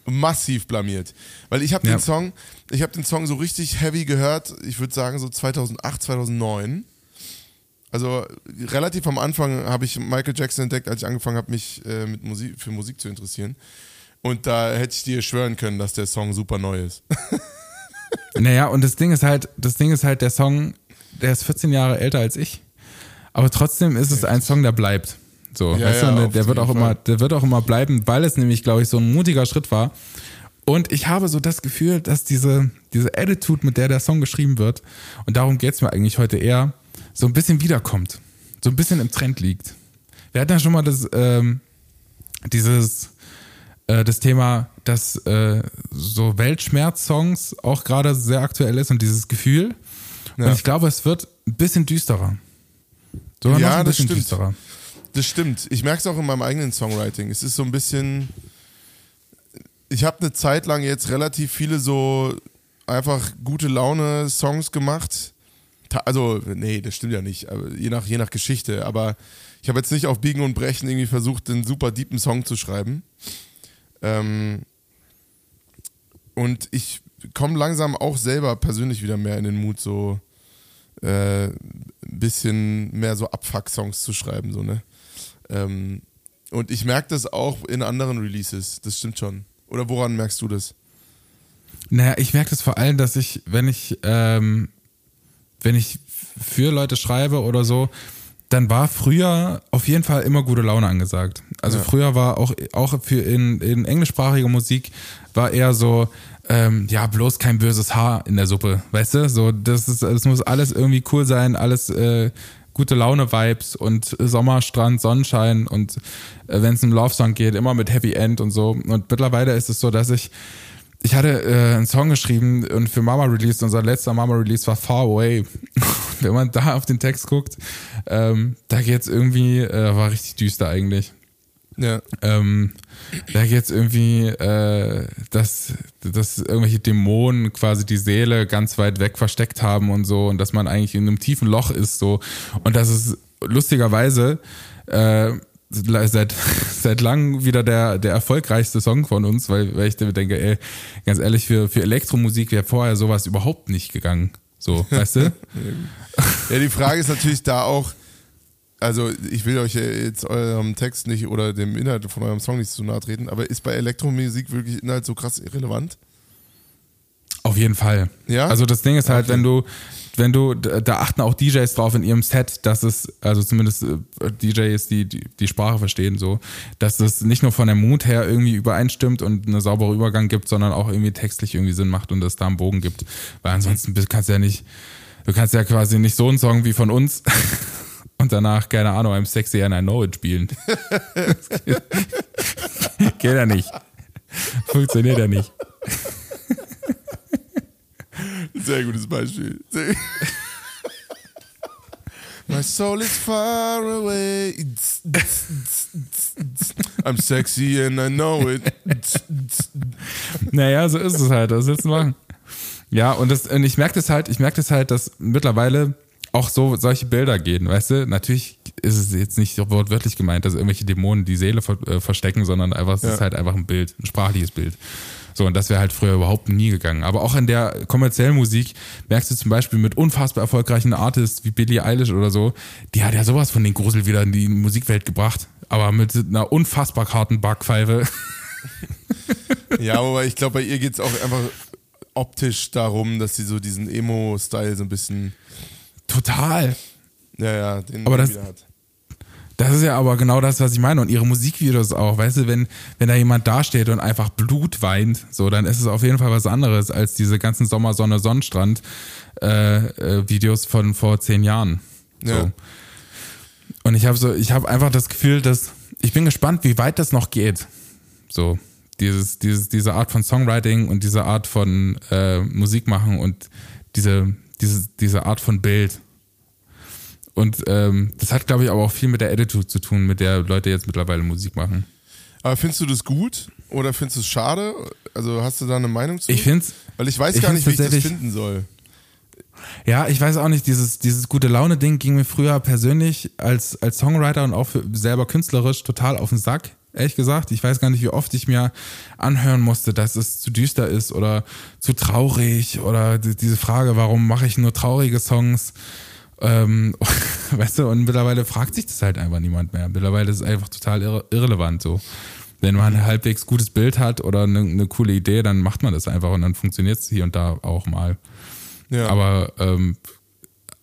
massiv blamiert. Weil ich habe Ja. den Song, ich habe den Song so richtig heavy gehört, ich würde sagen so 2008, 2009. Also relativ am Anfang habe ich Michael Jackson entdeckt, als ich angefangen habe, mich äh, mit Musik, für Musik zu interessieren. Und da hätte ich dir schwören können, dass der Song super neu ist. [laughs] Naja, und das Ding ist halt, das Ding ist halt, der Song, der ist 14 Jahre älter als ich. Aber trotzdem ist es ein Song, der bleibt. So, Ja, weißt ja, der, der wird auch Fall. immer, der wird auch immer bleiben, weil es nämlich, glaube ich, so ein mutiger Schritt war. Und ich habe so das Gefühl, dass diese, diese Attitude, mit der der Song geschrieben wird, und darum geht's mir eigentlich heute eher, so ein bisschen wiederkommt. So ein bisschen im Trend liegt. Wir hatten ja schon mal das, ähm, dieses, äh, das Thema, dass äh, so Weltschmerz-Songs auch gerade sehr aktuell ist und dieses Gefühl. Ja. Und ich glaube, es wird ein bisschen düsterer. Sogar Ja, noch ein das bisschen stimmt. düsterer. Das stimmt. Ich merke es auch in meinem eigenen Songwriting. Es ist so ein bisschen. Ich habe eine Zeit lang jetzt relativ viele so einfach gute Laune-Songs gemacht, Also, nee, das stimmt ja nicht. Je nach, je nach Geschichte. Aber ich habe jetzt nicht auf Biegen und Brechen irgendwie versucht, einen super deepen Song zu schreiben. Ähm, und ich komme langsam auch selber persönlich wieder mehr in den Mut, so äh, ein bisschen mehr so Abfuck-Songs zu schreiben, so, ne? Ähm, und ich merke das auch in anderen Releases, das stimmt schon. Oder woran merkst du das? Naja, ich merke das vor allem, dass ich, wenn ich, ähm, wenn ich für Leute schreibe oder so, dann war früher auf jeden Fall immer gute Laune angesagt. Also ja. früher war auch, auch für in, in englischsprachiger Musik war eher so, ähm, ja, bloß kein böses Haar in der Suppe, weißt du? So, das ist, das muss alles irgendwie cool sein, alles äh, gute Laune-Vibes und Sommerstrand, Sonnenschein und äh, wenn es um Love-Song geht, immer mit Happy End und so. Und mittlerweile ist es so, dass ich ich hatte äh, einen Song geschrieben und für Mama Release, unser letzter Mama Release war Far Away. [laughs] Wenn man da auf den Text guckt, ähm, da geht's irgendwie, äh, war richtig düster eigentlich. Ja. Ähm, da geht's irgendwie, äh, dass, dass irgendwelche Dämonen quasi die Seele ganz weit weg versteckt haben und so und dass man eigentlich in einem tiefen Loch ist so und das ist lustigerweise äh, seit, [laughs] seit langem wieder der, der erfolgreichste Song von uns, weil, weil ich denke, ey, ganz ehrlich, für, für Elektromusik wäre vorher sowas überhaupt nicht gegangen. So, [laughs] weißt du? ja, die Frage ist natürlich da auch, also ich will euch jetzt eurem Text nicht oder dem Inhalt von eurem Song nicht zu nahe treten, aber ist bei Elektromusik wirklich Inhalt so krass irrelevant? Auf jeden Fall. Ja. Also das Ding ist halt, okay. wenn du, wenn du, da achten auch DJs drauf in ihrem Set, dass es, also zumindest äh, DJs, die, die die Sprache verstehen, so, dass es nicht nur von der Mut her irgendwie übereinstimmt und einen sauberen Übergang gibt, sondern auch irgendwie textlich irgendwie Sinn macht und es da einen Bogen gibt. Weil ansonsten kannst du ja nicht, du kannst ja quasi nicht so einen Song wie von uns [laughs] und danach, keine Ahnung, I'm sexy and I know it spielen. [laughs] [laughs] geht ja nicht. Funktioniert ja nicht. Sehr gutes Beispiel. Sehr My soul is far away. I'm sexy and I know it. Naja, so ist es halt. Was willst du machen? Ja, und, das, und ich merke das halt, ich merke das halt, dass mittlerweile auch so solche Bilder gehen, weißt du? Natürlich ist es jetzt nicht wortwörtlich gemeint, dass irgendwelche Dämonen die Seele ver äh, verstecken, sondern einfach, es ja. ist halt einfach ein Bild, ein sprachliches Bild. So, und das wäre halt früher überhaupt nie gegangen. Aber auch in der kommerziellen Musik merkst du zum Beispiel mit unfassbar erfolgreichen Artists wie Billie Eilish oder so, die hat ja sowas von den Grusel wieder in die Musikwelt gebracht. Aber mit einer unfassbar harten Backpfeife. [laughs] Ja, aber ich glaube, bei ihr geht es auch einfach optisch darum, dass sie so diesen Emo-Style so ein bisschen. Total. Ja, ja, den aber das, wieder hat. Das ist ja aber genau das, was ich meine. Und ihre Musikvideos auch. Weißt du, wenn, wenn da jemand dasteht und einfach Blut weint, so, dann ist es auf jeden Fall was anderes als diese ganzen Sommer, Sonne, Sonnenstrand äh, äh, Videos von vor zehn Jahren. So. Ja. Und ich habe so, ich habe einfach das Gefühl, dass ich bin gespannt, wie weit das noch geht. So dieses, dieses, diese Art von Songwriting und diese Art von äh, Musik machen und diese, diese, diese Art von Bild. Und ähm, das hat, glaube ich, aber auch viel mit der Attitude zu tun, mit der Leute jetzt mittlerweile Musik machen. Aber findest du das gut oder findest du es schade? Also hast du da eine Meinung zu? Ich finde Weil ich weiß ich gar nicht, wie ich das finden soll. Ja, ich weiß auch nicht, dieses, dieses gute Laune-Ding ging mir früher persönlich als, als Songwriter und auch selber künstlerisch total auf den Sack. Ehrlich gesagt, ich weiß gar nicht, wie oft ich mir anhören musste, dass es zu düster ist oder zu traurig oder diese Frage, warum mache ich nur traurige Songs? Ähm, [laughs] weißt du, und mittlerweile fragt sich das halt einfach niemand mehr. Mittlerweile ist es einfach total irre irrelevant so. Wenn man ein halbwegs gutes Bild hat oder eine, eine coole Idee, dann macht man das einfach und dann funktioniert es hier und da auch mal. Ja. Aber ähm,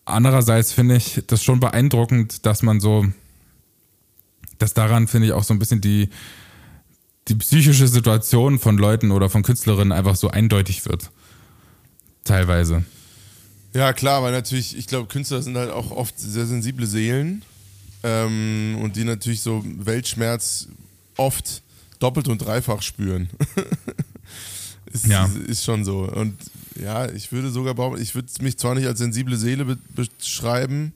andererseits finde ich das schon beeindruckend, dass man so, dass daran finde ich auch so ein bisschen die, die psychische Situation von Leuten oder von Künstlerinnen einfach so eindeutig wird. Teilweise. Ja, klar, weil natürlich, ich glaube, Künstler sind halt auch oft sehr sensible Seelen ähm, und die natürlich so Weltschmerz oft doppelt und dreifach spüren. [laughs] ist, ja. ist schon so. Und ja, ich würde sogar behaupten, ich würde mich zwar nicht als sensible Seele be beschreiben,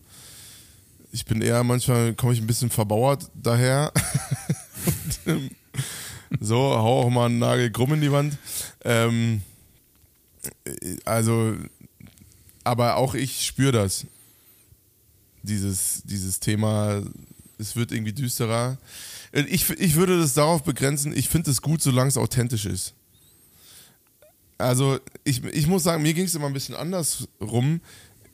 ich bin eher manchmal, komme ich ein bisschen verbauert daher. [laughs] so, hau auch mal einen Nagel krumm in die Wand. Ähm, also aber auch ich spüre das. Dieses, dieses Thema, es wird irgendwie düsterer. Ich, ich würde das darauf begrenzen, ich finde es gut, solange es authentisch ist. Also, ich, ich muss sagen, mir ging es immer ein bisschen anders rum.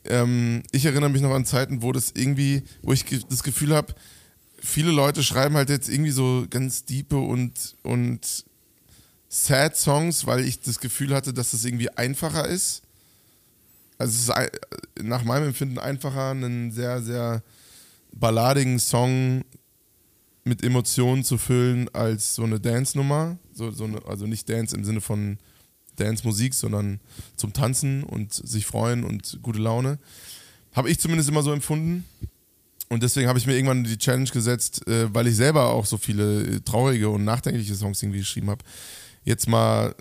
Ähm, ich erinnere mich noch an Zeiten, wo das irgendwie, wo ich das Gefühl habe, viele Leute schreiben halt jetzt irgendwie so ganz diepe und, und sad Songs, weil ich das Gefühl hatte, dass das irgendwie einfacher ist. Also es ist nach meinem Empfinden einfacher, einen sehr, sehr balladigen Song mit Emotionen zu füllen als so eine Dance-Nummer. So, so eine, also nicht Dance im Sinne von Dance-Musik, sondern zum Tanzen und sich freuen und gute Laune. Habe ich zumindest immer so empfunden. Und deswegen habe ich mir irgendwann die Challenge gesetzt, äh, weil ich selber auch so viele äh, traurige und nachdenkliche Songs irgendwie geschrieben habe, jetzt mal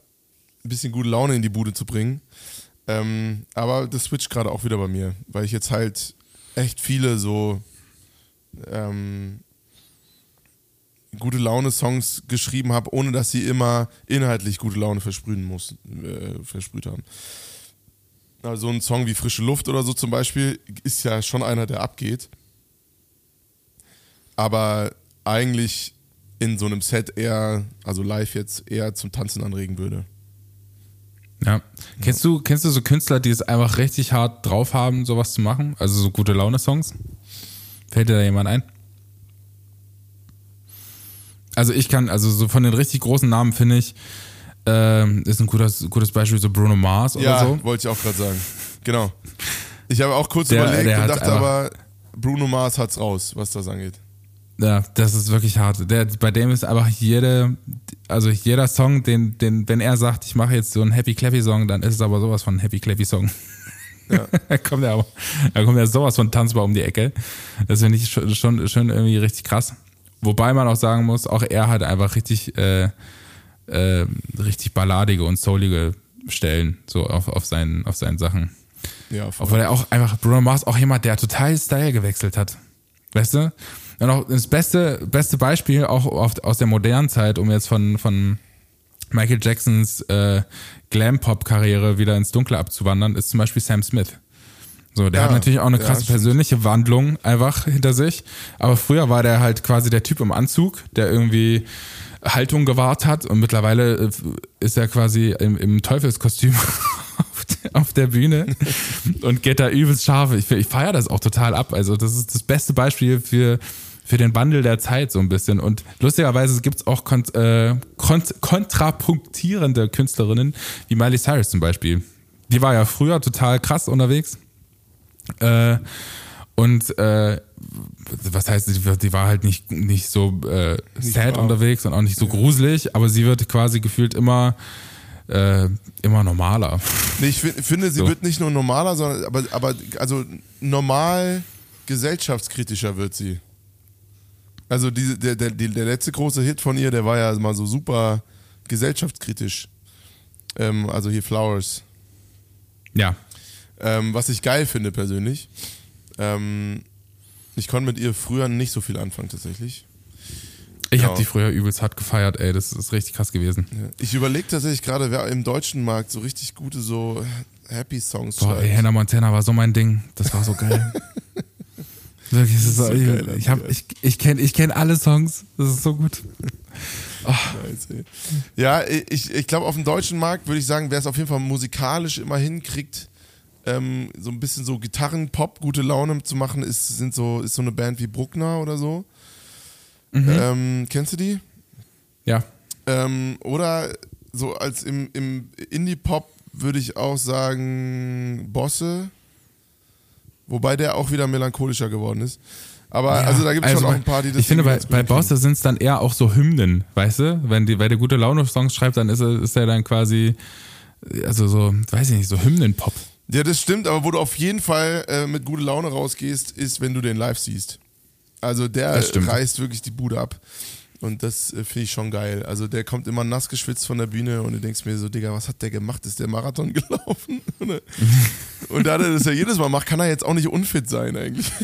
ein bisschen gute Laune in die Bude zu bringen. Ähm, aber das switcht gerade auch wieder bei mir, weil ich jetzt halt echt viele so ähm, gute Laune-Songs geschrieben habe, ohne dass sie immer inhaltlich gute Laune versprühen muss, äh, versprüht haben. Also ein Song wie Frische Luft oder so zum Beispiel ist ja schon einer, der abgeht. Aber eigentlich in so einem Set eher, also live jetzt, eher zum Tanzen anregen würde. Ja. Kennst du, kennst du so Künstler, die es einfach richtig hart drauf haben, sowas zu machen? Also so gute Laune-Songs? Fällt dir da jemand ein? Also ich kann, also so von den richtig großen Namen finde ich, ähm, ist ein gutes, gutes Beispiel so Bruno Mars oder ja, so. wollte ich auch gerade sagen. Genau. Ich habe auch kurz Der- überlegt der und dachte aber, Bruno Mars hat's raus, was das angeht. Ja, das ist wirklich hart. Der, bei dem ist einfach jede, also jeder Song, den, den, wenn er sagt, ich mache jetzt so einen Happy Clappy Song, dann ist es aber sowas von ein Happy Clappy Song. Ja. [laughs] da kommt er aber, da kommt ja sowas von tanzbar um die Ecke. Das finde ich schon, schon, schon irgendwie richtig krass. Wobei man auch sagen muss, auch er hat einfach richtig, äh, äh, richtig balladige und soulige Stellen, so auf, auf seinen, auf seinen Sachen. Ja, voll. Obwohl er auch einfach, Bruno Mars auch jemand, der total Style gewechselt hat. Weißt du? Und auch das beste, beste Beispiel auch auf, aus der modernen Zeit, um jetzt von, von Michael Jacksons äh, Glam-Pop-Karriere wieder ins Dunkle abzuwandern, ist zum Beispiel Sam Smith. So, der Ja, hat natürlich auch eine ja, krasse stimmt. persönliche Wandlung einfach hinter sich. Aber früher war der halt quasi der Typ im Anzug, der irgendwie Haltung gewahrt hat und mittlerweile äh, ist er quasi im, im Teufelskostüm [laughs] auf der, auf der Bühne [laughs] und geht da übelst scharf. Ich, ich feiere das auch total ab. Also das ist das beste Beispiel für, für den Wandel der Zeit so ein bisschen. Und lustigerweise gibt es auch kont äh, kont kontrapunktierende Künstlerinnen, wie Miley Cyrus zum Beispiel. Die war ja früher total krass unterwegs. Äh, und äh, was heißt, die, die war halt nicht, nicht so äh, sad unterwegs und auch nicht so gruselig, aber sie wird quasi gefühlt immer, äh, immer normaler. Nee, ich fi- finde, sie So. wird nicht nur normaler, sondern aber, aber also normal gesellschaftskritischer wird sie. Also diese, der, der, der letzte große Hit von ihr, der war ja mal so super gesellschaftskritisch. Ähm, also hier Flowers. Ja. Ähm, was ich geil finde persönlich. Ähm, ich konnte mit ihr früher nicht so viel anfangen tatsächlich. Ich Ja. habe die früher übelst hart gefeiert, ey, das ist richtig krass gewesen. Ja. Ich überlege tatsächlich gerade, wer im deutschen Markt so richtig gute so Happy Songs Boah, ey, schreibt. Hannah Montana war so mein Ding. Das war so geil. [laughs] Wirklich, es ist so, geil, ich, hab, ich, ich kenne ich kenn alle Songs. Das ist so gut. [laughs] Ey. Ja, ich, ich glaube, auf dem deutschen Markt würde ich sagen, wer es auf jeden Fall musikalisch immer hinkriegt, ähm, so ein bisschen so Gitarren-Pop, gute Laune zu machen, ist, sind so, ist so eine Band wie Bruckner oder so. Ähm, kennst du die? Ja. Ähm, oder so als im, im Indie-Pop würde ich auch sagen Bosse. Wobei der auch wieder melancholischer geworden ist. Aber Ja, also da gibt es schon also auch bei- ein paar, die das Ich finde, bei, bei. Bosse sind es dann eher auch so Hymnen, weißt du? Wenn, die, wenn der gute Laune-Songs schreibt, dann ist er, ist er dann quasi, also so, weiß ich nicht, so Hymnen-Pop. Ja, das stimmt, aber wo du auf jeden Fall äh, mit guter Laune rausgehst, ist, wenn du den live siehst. Also der reißt wirklich die Bude ab. Und das äh, finde ich schon geil. Also der kommt immer nass geschwitzt von der Bühne und du denkst mir so, Digga, was hat der gemacht? Ist der Marathon [laughs] gelaufen? und da er das ja jedes Mal macht, kann er jetzt auch nicht unfit sein eigentlich. [laughs]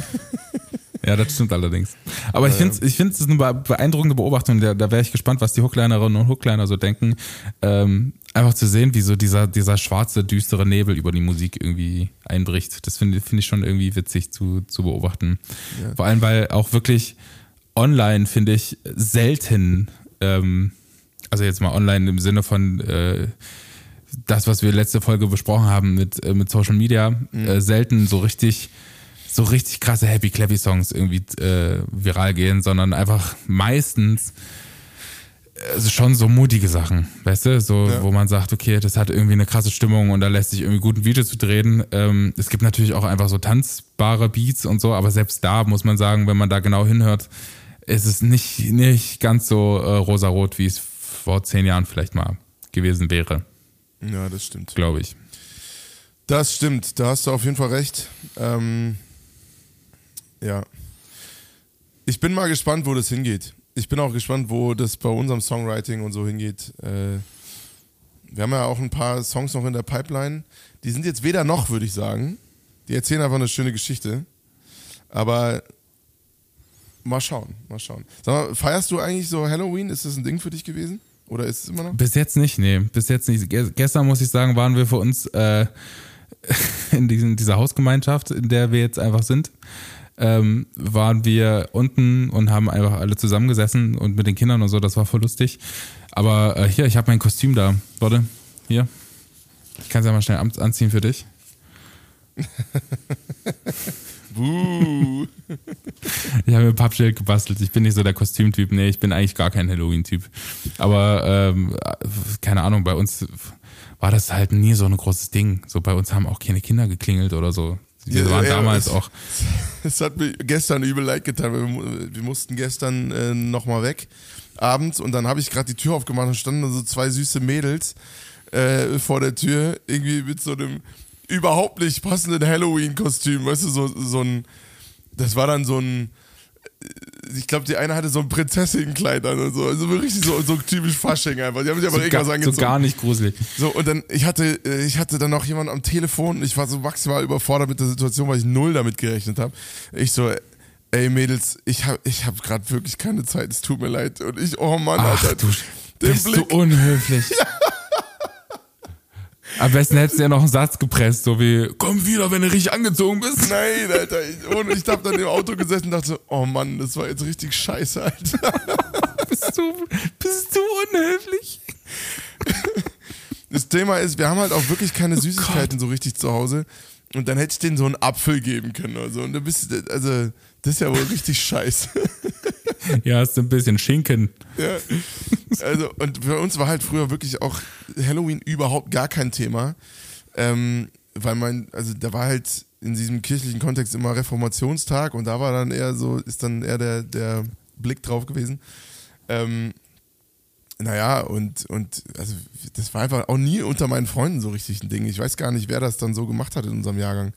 Ja, das stimmt allerdings. Aber ich finde ich finde es eine be- beeindruckende Beobachtung. Da, da wäre ich gespannt, was die Hooklinerinnen und Hookliner so denken. Ähm, einfach zu sehen, wie so dieser, dieser schwarze, düstere Nebel über die Musik irgendwie einbricht. Das finde find ich schon irgendwie witzig zu, zu beobachten. Ja. Vor allem, weil auch wirklich online, finde ich, selten, ähm, also jetzt mal online im Sinne von äh, das, was wir letzte Folge besprochen haben mit, äh, mit Social Media, mhm. äh, selten so richtig so richtig krasse Happy Clappy Songs irgendwie äh, viral gehen, sondern einfach meistens also schon so mutige Sachen, weißt du, so ja. wo man sagt, okay, das hat irgendwie eine krasse Stimmung und da lässt sich irgendwie gut ein Video zu drehen. Ähm, es gibt natürlich auch einfach so tanzbare Beats und so, aber selbst da muss man sagen, wenn man da genau hinhört, ist es nicht nicht ganz so äh, rosarot, wie es vor zehn Jahren vielleicht mal gewesen wäre. Ja, das stimmt. Glaube ich. Das stimmt, da hast du auf jeden Fall recht. Ähm, ja. Ich bin mal gespannt, wo das hingeht ich bin auch gespannt, wo das bei unserem Songwriting und so hingeht. Äh, wir haben ja auch ein paar Songs noch in der Pipeline. Die sind jetzt weder noch, würde ich sagen. Die erzählen einfach eine schöne Geschichte. Aber mal schauen, mal schauen. Sag mal, feierst du eigentlich so Halloween? Ist das ein Ding für dich gewesen? Oder ist es immer noch? Bis jetzt nicht, nee. Bis jetzt nicht. Gestern, muss ich sagen, waren wir für uns äh, [laughs] in diesen, dieser Hausgemeinschaft, in der wir jetzt einfach sind ähm, waren wir unten und haben einfach alle zusammengesessen und mit den Kindern und so, das war voll lustig. Aber äh, hier, ich habe mein Kostüm da. Warte, hier. Ich kann es ja mal schnell anziehen für dich. [laughs] Ich habe mir ein Pappschild gebastelt. Ich bin nicht so der Kostümtyp. Nee, ich bin eigentlich gar kein Halloween-Typ. Aber ähm, keine Ahnung, bei uns war das halt nie so ein großes Ding. So bei uns haben auch keine Kinder geklingelt oder so. Wir waren ja, damals es, auch. [laughs] Es hat mir gestern übel leid getan. Wir, wir mussten gestern äh, nochmal weg abends und dann habe ich gerade die Tür aufgemacht und standen so zwei süße Mädels äh, vor der Tür, irgendwie mit so einem überhaupt nicht passenden Halloween-Kostüm, weißt du, so, so ein, das war dann so ein, ich glaube, die eine hatte so ein Prinzessinnenkleid an und so. Also richtig so, so typisch Fasching einfach. Die haben sich aber so irgendwas gar, angezogen. So gar nicht gruselig. So, und dann, ich hatte, äh, ich hatte dann noch jemanden am Telefon ich war so maximal überfordert mit der Situation, weil ich null damit gerechnet habe. Ich so, ey Mädels, ich habe ich hab gerade wirklich keine Zeit, es tut mir leid. Und ich, oh Mann, Ach, Alter. Du, bist Blick. du unhöflich. [laughs] ja. Am besten hättest du ja noch einen Satz gepresst, so wie, komm wieder, wenn du richtig angezogen bist. Nein, Alter. Ich, und ich hab dann im Auto gesessen und dachte oh Mann, das war jetzt richtig scheiße, Alter. [laughs] bist, du, bist du unhöflich? Das Thema ist, wir haben halt auch wirklich keine oh Süßigkeiten Gott. so richtig zu Hause. Und dann hätte ich denen so einen Apfel geben können oder so. Und du bist, also, das ist ja wohl richtig scheiße. [laughs] Ja, hast du ein bisschen Schinken. Ja. Also, und für uns war halt früher wirklich auch Halloween überhaupt gar kein Thema. Ähm, weil mein, also da war halt in diesem kirchlichen Kontext immer Reformationstag und da war dann eher so, ist dann eher der, der Blick drauf gewesen. Ähm, naja, und, und also das war einfach auch nie unter meinen Freunden so richtig ein Ding. Ich weiß gar nicht, wer das dann so gemacht hat in unserem Jahrgang.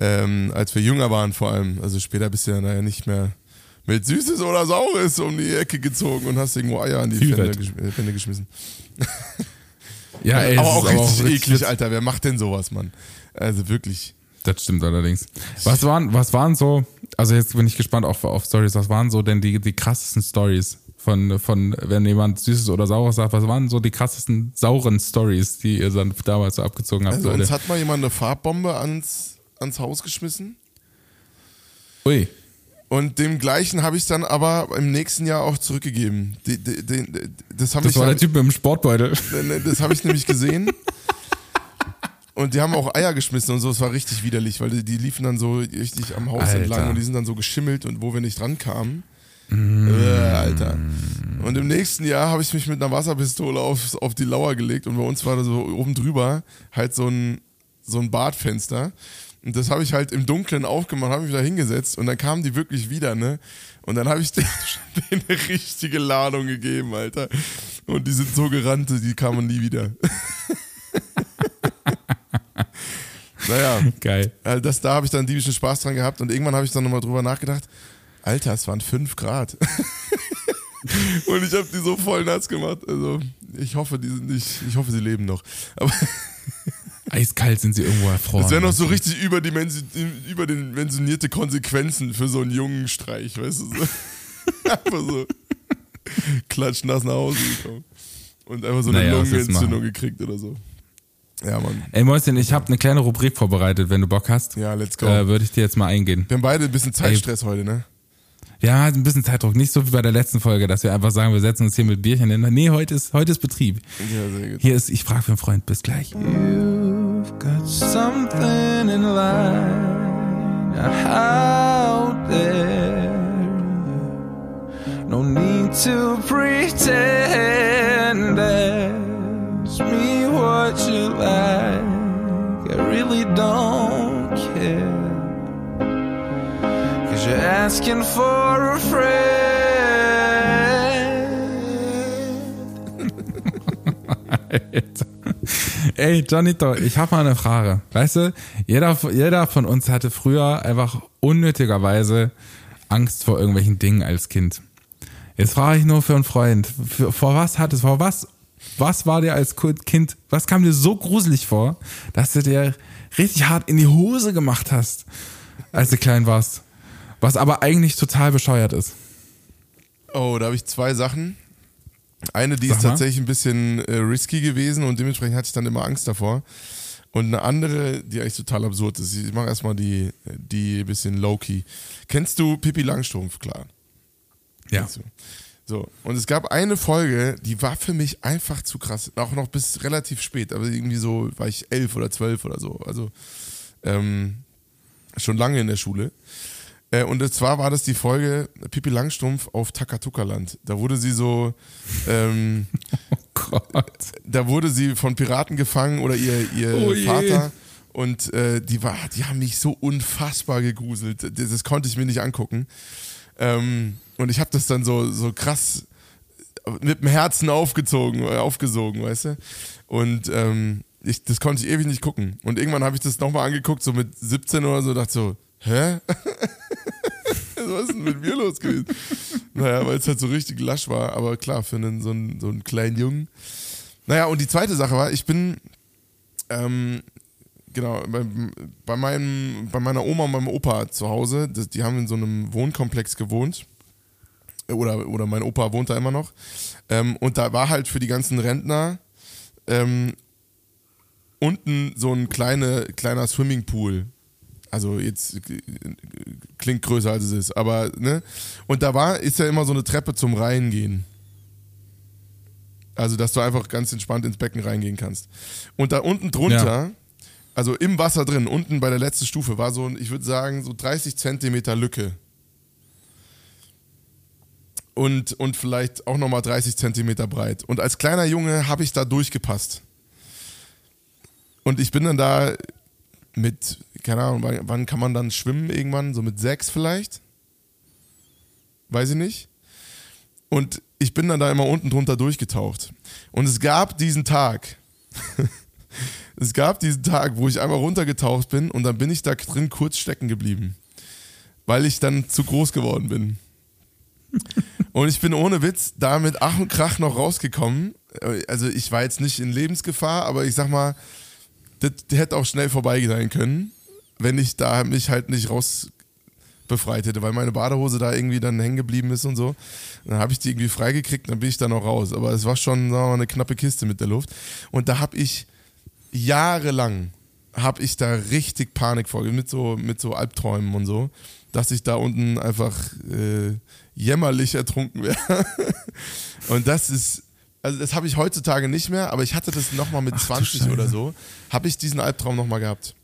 Ähm, als wir jünger waren vor allem. Also später bist du ja naja nicht mehr mit Süßes oder Saures um die Ecke gezogen und hast irgendwo Eier an die Fände, Fände, geschmissen. [laughs] ja, ey, aber auch richtig auch eklig, Alter. Wer macht denn sowas, Mann? Also wirklich. Das stimmt allerdings. Was waren, was waren so, also jetzt bin ich gespannt auf, auf Stories, was waren so denn die, die krassesten Stories von, von, wenn jemand Süßes oder Saures sagt, was waren so die krassesten sauren Stories, die ihr dann damals so abgezogen habt? Also uns hat mal jemand eine Farbbombe ans, ans Haus geschmissen. Ui. Und dem gleichen habe ich dann aber im nächsten Jahr auch zurückgegeben. Die, die, die, das das ich war der Typ mit dem Sportbeutel. [laughs] Das habe ich nämlich gesehen. Und die haben auch Eier geschmissen und so, es war richtig widerlich, weil die, die liefen dann so richtig am Haus Alter. entlang und die sind dann so geschimmelt und wo wir nicht rankamen. Mm. Äh, Alter. Und im nächsten Jahr habe ich mich mit einer Wasserpistole auf, auf die Lauer gelegt und bei uns war da so oben drüber halt so ein, so ein Badfenster. Und das habe ich halt im Dunkeln aufgemacht, habe mich da hingesetzt und dann kamen die wirklich wieder, ne? Und dann habe ich [laughs] denen eine richtige Ladung gegeben, Alter. Und die sind so gerannt, die kamen nie wieder. [laughs] naja. Geil. Also das, da habe ich dann diebischen Spaß dran gehabt und irgendwann habe ich dann nochmal drüber nachgedacht. Alter, es waren 5 Grad. [laughs] und ich habe die so voll nass gemacht. Also ich hoffe, die sind nicht, ich hoffe, sie leben noch. Aber Eiskalt sind sie irgendwo erfroren. Das wären noch so richtig überdimensionierte Konsequenzen für so einen jungen Streich, weißt du? So. [laughs] Einfach so klatschen nach Hause gekommen. und einfach so eine Naja, Lungenentzündung gekriegt oder so. Ja, Mann. Ey Mäuschen, ich habe eine kleine Rubrik vorbereitet, wenn du Bock hast. Ja, let's go. Äh, Würde ich dir jetzt mal eingehen. Wir haben beide ein bisschen Zeitstress heute, ne? Halt ein bisschen Zeitdruck, nicht so wie bei der letzten Folge, dass wir einfach sagen, wir setzen uns hier mit Bierchen hin. Nee, heute ist, heute ist Betrieb. Ja, sehr gut. Hier ist, ich frage für einen Freund, bis gleich. You've got something in line out there. No need to pretend. Ask me what you like. I really don't care. Cause you're asking for a friend. [laughs] [laughs] Ey, Johnito, ich habe mal eine Frage. Weißt du, jeder, jeder von uns hatte früher einfach unnötigerweise Angst vor irgendwelchen Dingen als Kind. Jetzt frage ich nur für einen Freund, für, vor was hattest, vor was, was war dir als Kind, was kam dir so gruselig vor, dass du dir richtig hart in die Hose gemacht hast, als du klein warst? Was aber eigentlich total bescheuert ist. Oh, da habe ich zwei Sachen. Eine, die Sag ist mal. tatsächlich ein bisschen äh, risky gewesen und dementsprechend hatte ich dann immer Angst davor. Und eine andere, die eigentlich total absurd ist. Ich mache erstmal die, die bisschen low-key. Kennst du Pippi Langstrumpf, klar? Ja. So, und es gab eine Folge, die war für mich einfach zu krass. Auch noch bis relativ spät, aber irgendwie so war ich elf oder zwölf oder so. Also ähm, schon lange in der Schule. Äh, und zwar war das die Folge Pippi Langstrumpf auf Takatuka-Land. Da wurde sie so, ähm, [laughs] Oh Gott. da wurde sie von Piraten gefangen oder ihr, ihr Oh. Vater. Und äh, die war, die haben mich so unfassbar gegruselt. Das, das konnte ich mir nicht angucken. Ähm, und ich habe das dann so, so krass mit dem Herzen aufgezogen, äh, aufgesogen, weißt du? Und ähm, ich, das konnte ich ewig nicht gucken. Und irgendwann habe ich das nochmal angeguckt, so mit 17 oder so, dachte so, hä? [laughs] Was ist denn mit mir los gewesen? Naja, weil es halt so richtig lasch war, aber klar, für einen, so, einen, so einen kleinen Jungen. Naja, und die zweite Sache war, ich bin, ähm, genau, bei, bei, meinem, bei meiner Oma und meinem Opa zu Hause, das, die haben in so einem Wohnkomplex gewohnt. Oder, oder mein Opa wohnt da immer noch. Ähm, und da war halt für die ganzen Rentner ähm, unten so ein kleine, kleiner Swimmingpool. Also jetzt äh, klingt größer als es ist, aber ne? Und da war, ist ja immer so eine Treppe zum Reingehen. Also, dass du einfach ganz entspannt ins Becken reingehen kannst. Und da unten drunter, also im Wasser drin, unten bei der letzten Stufe, war so, ein, ich würde sagen, so 30 Zentimeter Lücke. Und, und vielleicht auch nochmal 30 Zentimeter breit. Und als kleiner Junge habe ich da durchgepasst. Und ich bin dann da mit, keine Ahnung, wann, wann kann man dann schwimmen irgendwann? So mit sechs vielleicht? Weiß ich nicht. Und ich bin dann da immer unten drunter durchgetaucht. Und es gab diesen Tag, [laughs] es gab diesen Tag, wo ich einmal runtergetaucht bin und dann bin ich da drin kurz stecken geblieben. Weil ich dann zu groß geworden bin. Und ich bin ohne Witz da mit Ach und Krach noch rausgekommen. Also ich war jetzt nicht in Lebensgefahr, aber ich sag mal, das hätte auch schnell vorbei sein können, wenn ich da mich halt nicht raus befreit hätte, weil meine Badehose da irgendwie dann hängen geblieben ist und so. Dann habe ich die irgendwie freigekriegt, dann bin ich da noch raus. Aber es war schon, sagen wir mal, eine knappe Kiste mit der Luft. Und da habe ich jahrelang, habe ich da richtig Panik vor, mit so, mit so Albträumen und so, dass ich da unten einfach äh, jämmerlich ertrunken wäre. [laughs] und das ist, also das habe ich heutzutage nicht mehr, aber ich hatte das nochmal mit Ach du 20 Scheiße. oder so, habe ich diesen Albtraum nochmal gehabt.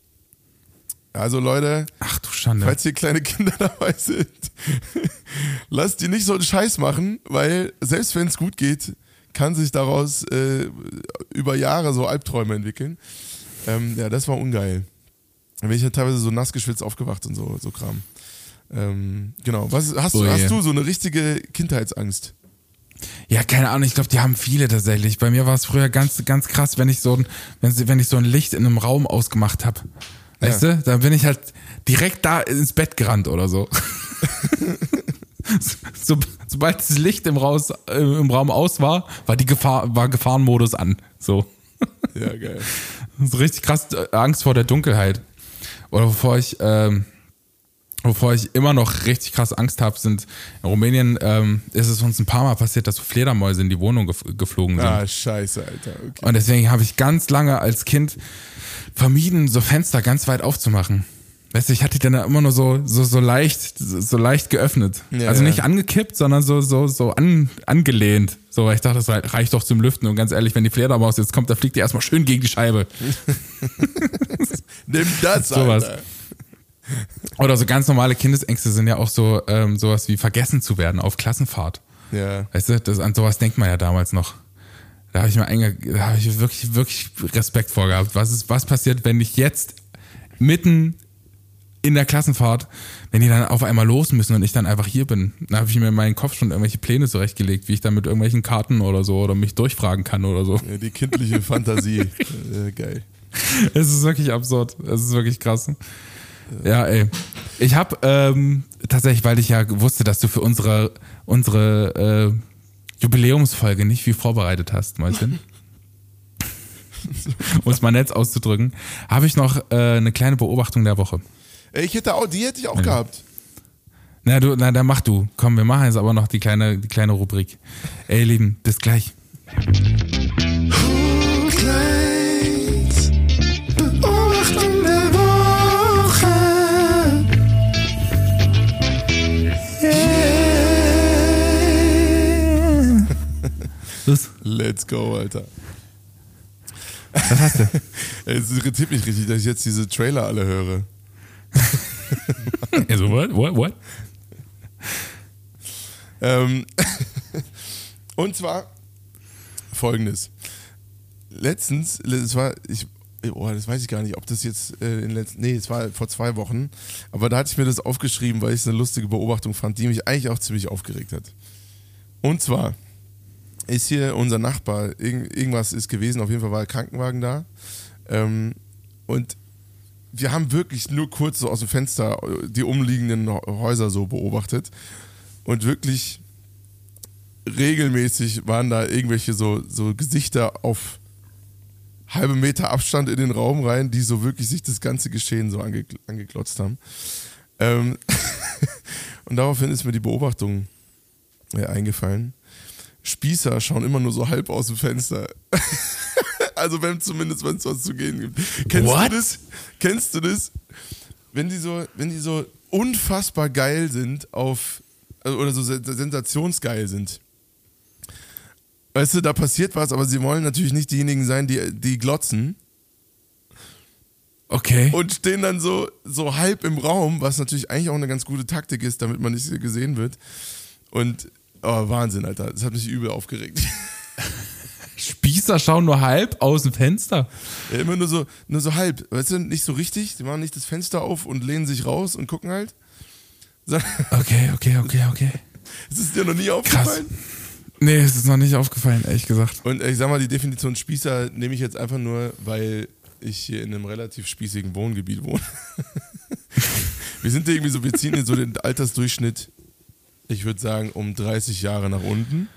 Also Leute, Ach du Schande. falls hier kleine Kinder [laughs] dabei sind, [laughs] lasst die nicht so einen Scheiß machen, weil selbst wenn es gut geht, kann sich daraus äh, über Jahre so Albträume entwickeln. Ähm, ja, das war ungeil. Da bin ich ja teilweise so nass geschwitzt aufgewacht und so, so Kram. Ähm, genau. Was, hast, Oh du, je. hast du so eine richtige Kindheitsangst? Ja, keine Ahnung, ich glaube, die haben viele tatsächlich. Bei mir war es früher ganz, ganz krass, wenn ich so ein, wenn, wenn ich so ein Licht in einem Raum ausgemacht habe. Weißt Ja. du? Dann bin ich halt direkt da ins Bett gerannt oder so. [laughs] so sobald das Licht im, Raus, äh, im Raum aus war, war die Gefahr, war Gefahrenmodus an. So. Ja, geil. [laughs] So richtig krass äh, Angst vor der Dunkelheit. Oder bevor ich, ähm, wovor ich immer noch richtig krass Angst habe, sind in Rumänien ähm, ist es uns ein paar Mal passiert, dass so Fledermäuse in die Wohnung gef geflogen sind. Ah, scheiße, Alter. Okay. Und deswegen habe ich ganz lange als Kind vermieden, so Fenster ganz weit aufzumachen. Weißt du, ich hatte die dann immer nur so, so, so leicht, so leicht geöffnet. Ja, also nicht angekippt, sondern so, so, so an, angelehnt. So, weil ich dachte, das reicht doch zum Lüften. Und ganz ehrlich, wenn die Fledermaus jetzt kommt, da fliegt die erstmal schön gegen die Scheibe. [laughs] Nimm das, [laughs] Sowas. Alter. Oder so ganz normale Kindesängste sind ja auch so ähm, sowas wie vergessen zu werden auf Klassenfahrt. Ja. Weißt du, das, an sowas denkt man ja damals noch. Da habe ich mir da habe ich wirklich, wirklich Respekt vor gehabt. Was ist, was passiert, wenn ich jetzt mitten in der Klassenfahrt, wenn die dann auf einmal los müssen und ich dann einfach hier bin, da habe ich mir in meinen Kopf schon irgendwelche Pläne zurechtgelegt, wie ich dann mit irgendwelchen Karten oder so oder mich durchfragen kann oder so. Ja, die kindliche Fantasie. [laughs] äh, geil. Es ist wirklich absurd. Es ist wirklich krass. Ja, ey. Ich habe ähm, tatsächlich, weil ich ja wusste, dass du für unsere, unsere äh, Jubiläumsfolge nicht viel vorbereitet hast, Mäuschen. [laughs] um es mal nett auszudrücken, habe ich noch äh, eine kleine Beobachtung der Woche. Ey, ich hätte auch, die hätte ich auch gehabt. Na, du, na, dann mach du. Komm, wir machen jetzt aber noch die kleine, die kleine Rubrik. Ey, Lieben, bis gleich. Los, Let's go, Alter. was hast du? [laughs] Es irritiert mich richtig, dass ich jetzt diese Trailer alle höre. Also, what, what, what? Ähm, [laughs] und zwar folgendes. Letztens, es war, ich, oh, das weiß ich gar nicht, ob das jetzt äh, in letzten, nee, es war vor zwei Wochen, aber da hatte ich mir das aufgeschrieben, weil ich es eine lustige Beobachtung fand, die mich eigentlich auch ziemlich aufgeregt hat. Und zwar ist hier unser Nachbar, irgend, irgendwas ist gewesen, auf jeden Fall war ein Krankenwagen da. Ähm, und wir haben wirklich nur kurz so aus dem Fenster äh, die umliegenden Häuser so beobachtet. Und wirklich regelmäßig waren da irgendwelche so, so Gesichter auf halbe Meter Abstand in den Raum rein, die so wirklich sich das ganze Geschehen so ange, angeklotzt haben. Ähm [laughs] und daraufhin ist mir die Beobachtung äh, eingefallen. Spießer schauen immer nur so halb aus dem Fenster. [laughs] also wenn zumindest wenn es was zu gehen gibt. Kennst What? du das? Kennst du das? Wenn die so, wenn die so unfassbar geil sind auf also- oder so sen- sensationsgeil sind. Weißt du, da passiert was, aber sie wollen natürlich nicht diejenigen sein, die, die glotzen Okay. und stehen dann so, so halb im Raum, was natürlich eigentlich auch eine ganz gute Taktik ist, damit man nicht gesehen wird. Und oh, Wahnsinn, Alter. Das hat mich übel aufgeregt. [laughs] Spießer schauen nur halb aus dem Fenster. Ja, immer nur so, nur so halb. Weißt du, nicht so richtig. Die machen nicht das Fenster auf und lehnen sich raus und gucken halt. So, Okay, okay, okay, okay. [laughs] ist es dir noch nie aufgefallen? Nee, es ist noch nicht aufgefallen, ehrlich gesagt. Und ich sag mal, die Definition Spießer nehme ich jetzt einfach nur, weil ich hier in einem relativ spießigen Wohngebiet wohne. [laughs] wir sind irgendwie so, wir ziehen in so den Altersdurchschnitt, ich würde sagen, um 30 Jahre nach unten.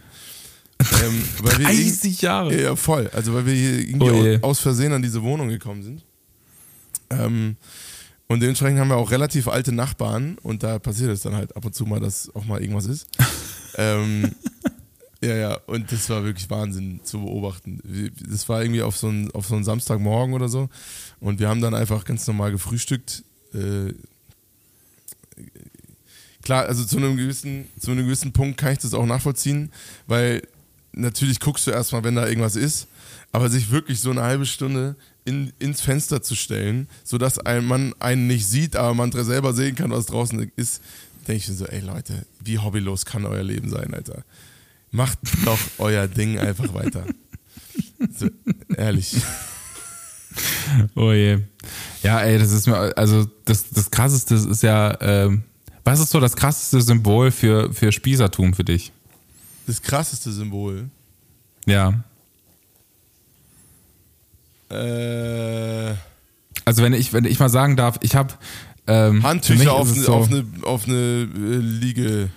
Ähm, weil wir 30 Jahre. Ja, voll. Also weil wir hier irgendwie Oh aus Versehen an diese Wohnung gekommen sind. Ähm, und dementsprechend haben wir auch relativ alte Nachbarn und da passiert es dann halt ab und zu mal, dass auch mal irgendwas ist. [laughs] ähm, ja, ja, und das war wirklich Wahnsinn zu beobachten. Das war irgendwie auf so einen, auf so einen Samstagmorgen oder so und wir haben dann einfach ganz normal gefrühstückt. Äh, klar, also zu einem gewissen, zu einem gewissen Punkt kann ich das auch nachvollziehen, weil natürlich guckst du erstmal, wenn da irgendwas ist, aber sich wirklich so eine halbe Stunde in, ins Fenster zu stellen, sodass ein Mann einen nicht sieht, aber man selber sehen kann, was draußen ist, denke ich mir so, ey Leute, wie hobbylos kann euer Leben sein, Alter? Macht doch [laughs] euer Ding einfach weiter. So, ehrlich. Oh je. Ja, ey, das ist mir, also das, das krasseste ist ja, ähm, was ist so das krasseste Symbol für, für Spießertum für dich? Das krasseste Symbol. Ja. Äh, Also wenn ich, wenn ich mal sagen darf, ich habe ähm, Handtücher auf, eine, so, auf eine, auf eine äh, Liege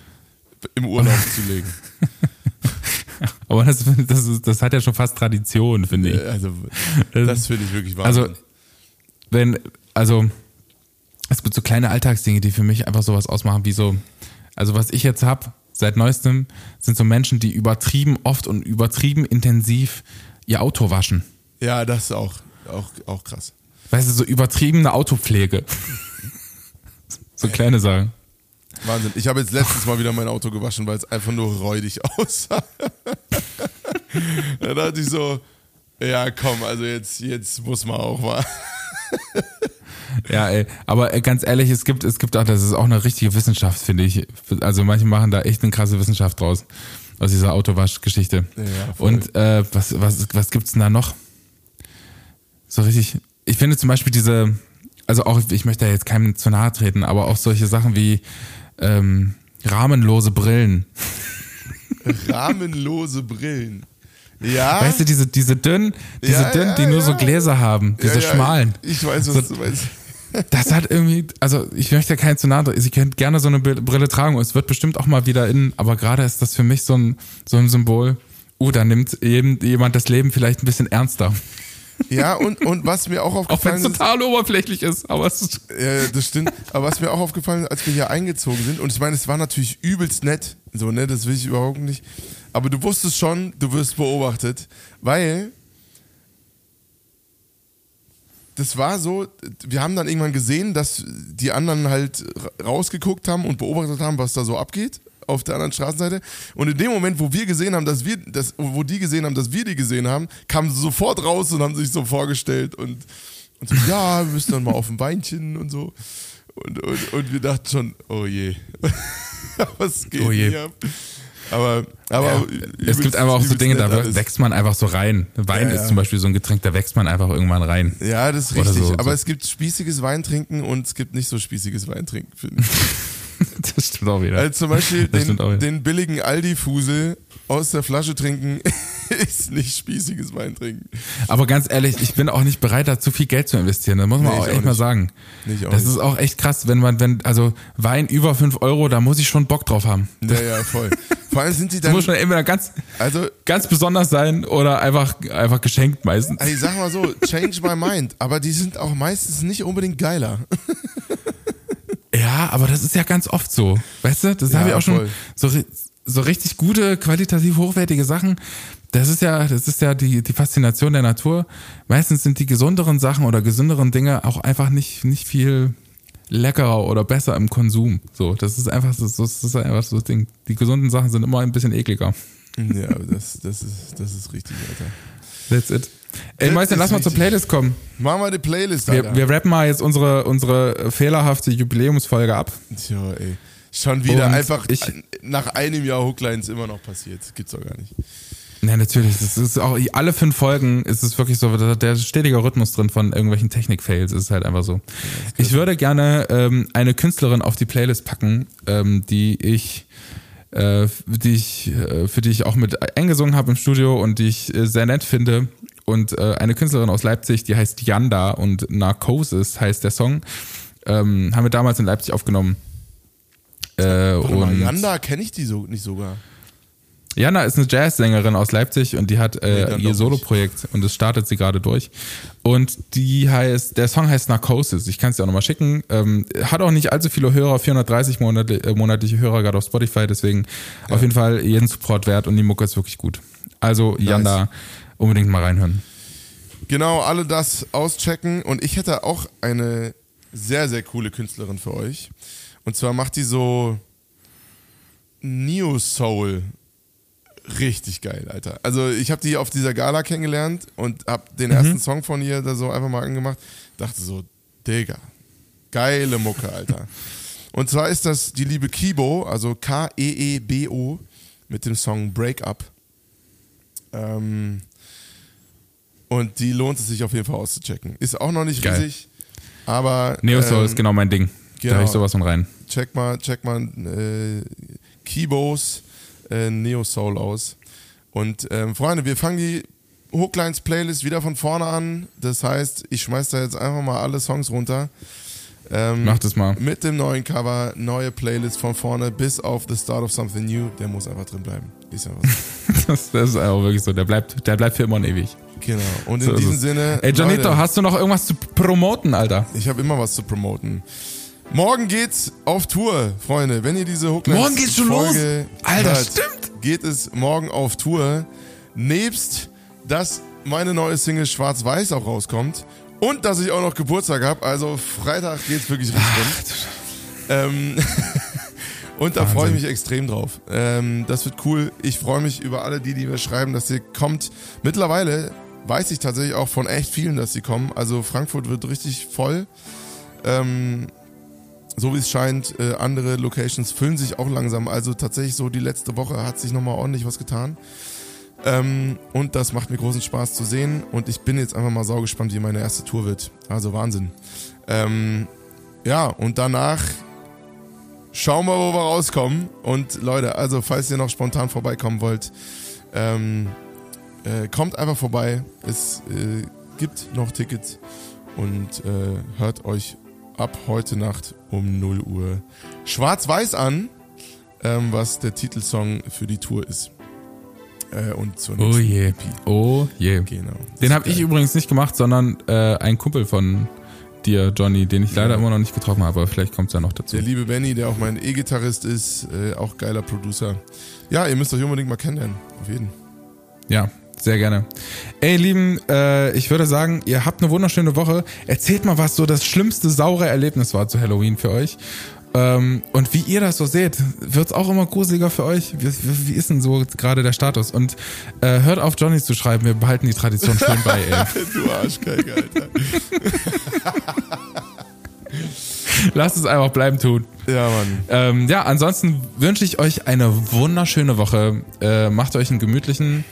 im Urlaub zu legen. [laughs] Aber das, das, ist, das hat ja schon fast Tradition, finde ich. Äh, Also, das finde ich wirklich Also, Wahnsinn. wenn, also, es gibt so kleine Alltagsdinge, die für mich einfach sowas ausmachen, wie so, also was ich jetzt hab seit neuestem, sind so Menschen, die übertrieben oft und übertrieben intensiv ihr Auto waschen. Ja, das ist auch, auch, auch krass. Weißt du, so übertriebene Autopflege. so kleine Sachen. Wahnsinn. Ich habe jetzt letztens mal wieder mein Auto gewaschen, weil es einfach nur räudig [laughs] aussah. da dachte ich so, ja komm, also jetzt, jetzt muss man auch mal. Ja, ey, aber äh, ganz ehrlich, es gibt, es gibt auch, das ist auch eine richtige Wissenschaft, finde ich. Also manche machen da echt eine krasse Wissenschaft draus, aus dieser Autowaschgeschichte. Ja. Und äh, was, was, was gibt's denn da noch? So richtig, ich finde zum Beispiel diese, also auch, ich möchte da jetzt keinem zu nahe treten, aber auch solche Sachen wie ähm, rahmenlose Brillen. [laughs] Rahmenlose Brillen. Ja. Weißt du, diese, diese dünnen, diese Ja, dünnen, ja, die nur so. Gläser haben, diese schmalen. Ich weiß, was So- du meinst. Das hat irgendwie, also ich möchte keinen zu nahe. Sie könnt gerne so eine Brille tragen und es wird bestimmt auch mal wieder in, aber gerade ist das für mich so ein, so ein Symbol. Uh, da nimmt eben jemand das Leben vielleicht ein bisschen ernster. Ja, und, und was mir auch [laughs] Auch wenn aufgefallen es ist. total oberflächlich ist, aber es ist, Ja, das stimmt. Aber was mir auch aufgefallen ist, als wir hier eingezogen sind, und ich meine, es war natürlich übelst nett, so, ne, das will ich überhaupt nicht. Aber du wusstest schon, du wirst beobachtet, weil das war so, wir haben dann irgendwann gesehen, dass die anderen halt ra- rausgeguckt haben und beobachtet haben, was da so abgeht auf der anderen Straßenseite. Und in dem Moment, wo wir gesehen haben, dass wir, dass, wo die gesehen haben, dass wir die gesehen haben, kamen sie sofort raus und haben sich so vorgestellt und, und so, [laughs] ja, wir müssen dann mal auf ein Weinchen und so. Und, und, und wir dachten schon, oh je, [laughs] was geht Oh je. hier ab? Aber, aber ja. es gibt einfach auch so Dinge, da alles. wächst man einfach so rein. Wein Ja, ist zum Beispiel so ein Getränk, da wächst man einfach irgendwann rein. Ja, das ist richtig. so- aber so. es gibt spießiges Weintrinken und es gibt nicht so spießiges Weintrinken, finde ich. [laughs] Das stimmt auch wieder. Also zum Beispiel den, wieder. den billigen Aldi-Fusel aus der Flasche trinken [laughs] ist nicht spießiges Weintrinken. Aber ganz ehrlich, ich bin auch nicht bereit, da zu viel Geld zu investieren. Das muss man Nee, auch ich echt auch mal sagen. Nee, ich auch das nicht. ist auch echt krass, wenn man, wenn, also Wein über 5 Euro, da muss ich schon Bock drauf haben. Ja, ja, voll. Vor allem sind die [laughs] Das dann, muss schon entweder ganz, also, ganz besonders sein oder einfach, einfach geschenkt meistens. ey, sag mal so, change my mind, aber die sind auch meistens nicht unbedingt geiler. Ja, aber das ist ja ganz oft so. Weißt du, das Ja, habe ich auch schon voll. so, ri- so richtig gute, qualitativ hochwertige Sachen. Das ist ja, das ist ja die, die Faszination der Natur. Meistens sind die gesunderen Sachen oder gesünderen Dinge auch einfach nicht, nicht viel leckerer oder besser im Konsum. So, das ist einfach so, das ist einfach so das Ding. Die gesunden Sachen sind immer ein bisschen ekliger. Ja, das, das, ist, das ist richtig, Alter. That's it. Ey, Meister, ist lass mal zur. Playlist kommen. Machen wir die Playlist, Alter. Wir, wir rappen mal jetzt unsere, unsere fehlerhafte Jubiläumsfolge ab. Tja, ey. Schon wieder Und einfach ich- nach einem Jahr Hooklines immer noch passiert. Gibt's doch gar nicht. Ja, natürlich. Das ist auch alle fünf Folgen ist es wirklich so, der, der stetige Rhythmus drin von irgendwelchen Technik-Fails. Ist halt einfach so. Ich würde gerne ähm, eine Künstlerin auf die Playlist packen, ähm, die ich, äh, die ich, äh, für die ich auch mit eingesungen habe im Studio und die ich äh, sehr nett finde. Und äh, eine Künstlerin aus Leipzig, die heißt Yanda und Narcosis heißt der Song. Ähm, haben wir damals in Leipzig aufgenommen. Äh, Yanda kenne ich die so nicht sogar. Jana ist eine Jazzsängerin aus Leipzig und die hat Nee, äh, dann ihr Soloprojekt und das startet sie gerade durch. Und die heißt, der Song heißt Narcosis. Ich kann es dir auch nochmal schicken. Ähm, hat auch nicht allzu viele Hörer, 430 monatli äh, monatliche Hörer gerade auf Spotify, deswegen auf jeden Fall jeden Support wert und die Mucke ist wirklich gut. Also Janda, unbedingt mal reinhören. Genau, alle das auschecken. Und ich hätte auch eine sehr, sehr coole Künstlerin für euch. Und zwar macht die so Neo Soul. Richtig geil, Alter. Also ich habe die auf dieser Gala kennengelernt und habe den ersten Song von ihr da so einfach mal angemacht. Dachte so, Digga, geile Mucke, Alter. [laughs] Und zwar ist das die liebe Kibo, also K-E-E-B-O, mit dem Song Break Up. Ähm, und die lohnt es sich auf jeden Fall auszuchecken. Ist auch noch nicht Geil. riesig, aber Neo Soul ähm, ist genau mein Ding. Da genau. höre ich sowas von rein. check mal, check mal äh, Kibos äh, Neo Soul aus. Und ähm, Freunde, wir fangen die Hooklines Playlist wieder von vorne an. Das heißt, ich schmeiß da jetzt einfach mal alle Songs runter. Ähm, Mach das mal. Mit dem neuen Cover, neue Playlist von vorne bis auf The Start of Something New. Der muss einfach drin bleiben. Ist einfach [laughs] so. Das, das ist einfach wirklich so. Der bleibt, der bleibt für immer und ewig. Genau. Und in So diesem es. Sinne. Ey, Janito, Leute, hast du noch irgendwas zu promoten, Alter? Ich habe immer was zu promoten. Morgen geht's auf Tour, Freunde. Wenn ihr diese Hooklines Morgen geht's schon Folge los? Alter, hört, stimmt. Geht es morgen auf Tour. Nebst, dass meine neue Single Schwarz-Weiß auch rauskommt und dass ich auch noch Geburtstag habe. Also Freitag geht's wirklich richtig rund. Ähm, [laughs] und da freue ich mich extrem drauf. Ähm, das wird cool. Ich freue mich über alle die, die mir schreiben, dass ihr kommt. Mittlerweile weiß ich tatsächlich auch von echt vielen, dass sie kommen. Also Frankfurt wird richtig voll. Ähm, so wie es scheint, äh, andere Locations füllen sich auch langsam. Also tatsächlich so die letzte Woche hat sich nochmal ordentlich was getan. Ähm, und das macht mir großen Spaß zu sehen. Und ich bin jetzt einfach mal saugespannt, wie meine erste Tour wird. Also Wahnsinn. Ähm, ja, und danach schauen wir, wo wir rauskommen. Und Leute, also falls ihr noch spontan vorbeikommen wollt, ähm, äh, kommt einfach vorbei. Es äh, gibt noch Tickets und äh, hört euch ab heute Nacht um 0 Uhr Schwarz-Weiß an, ähm, was der Titelsong für die Tour ist. Äh, und zur Oh je. EP. Oh je. Genau. Den habe ich übrigens nicht gemacht, sondern äh, ein Kumpel von dir, Johnny, den ich leider Ja. immer noch nicht getroffen habe, aber vielleicht kommt es ja noch dazu. Der liebe Benny, der auch mein E-Gitarrist ist, äh, auch geiler Producer. Ja, ihr müsst euch unbedingt mal kennenlernen. Auf jeden. Ja, sehr gerne. Ey, Lieben, äh, ich würde sagen, ihr habt eine wunderschöne Woche. Erzählt mal, was so das schlimmste saure Erlebnis war zu Halloween für euch. Ähm, und wie ihr das so seht, wird's auch immer gruseliger für euch? Wie, wie wie ist denn so gerade der Status? Und äh, hört auf, Johnny zu schreiben, wir behalten die Tradition schön bei, ey. [laughs] Du Arschgeige, Alter. [laughs] Lasst es einfach bleiben tun. Ja, Mann. Ähm, ja, ansonsten wünsche ich euch eine wunderschöne Woche. Äh, macht euch einen gemütlichen.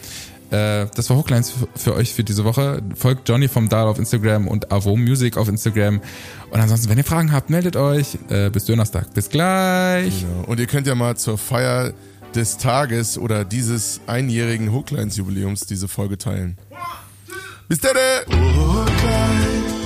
Äh, das war Hooklines für, für euch für diese Woche. Folgt Johnny vom Dahl auf Instagram und Avo Music auf Instagram. Und ansonsten, wenn ihr Fragen habt, meldet euch. Äh, bis Donnerstag. Bis gleich. Genau. Und ihr könnt ja mal zur Feier des Tages oder dieses einjährigen Hooklines-Jubiläums diese Folge teilen. Bis dann! Hookline,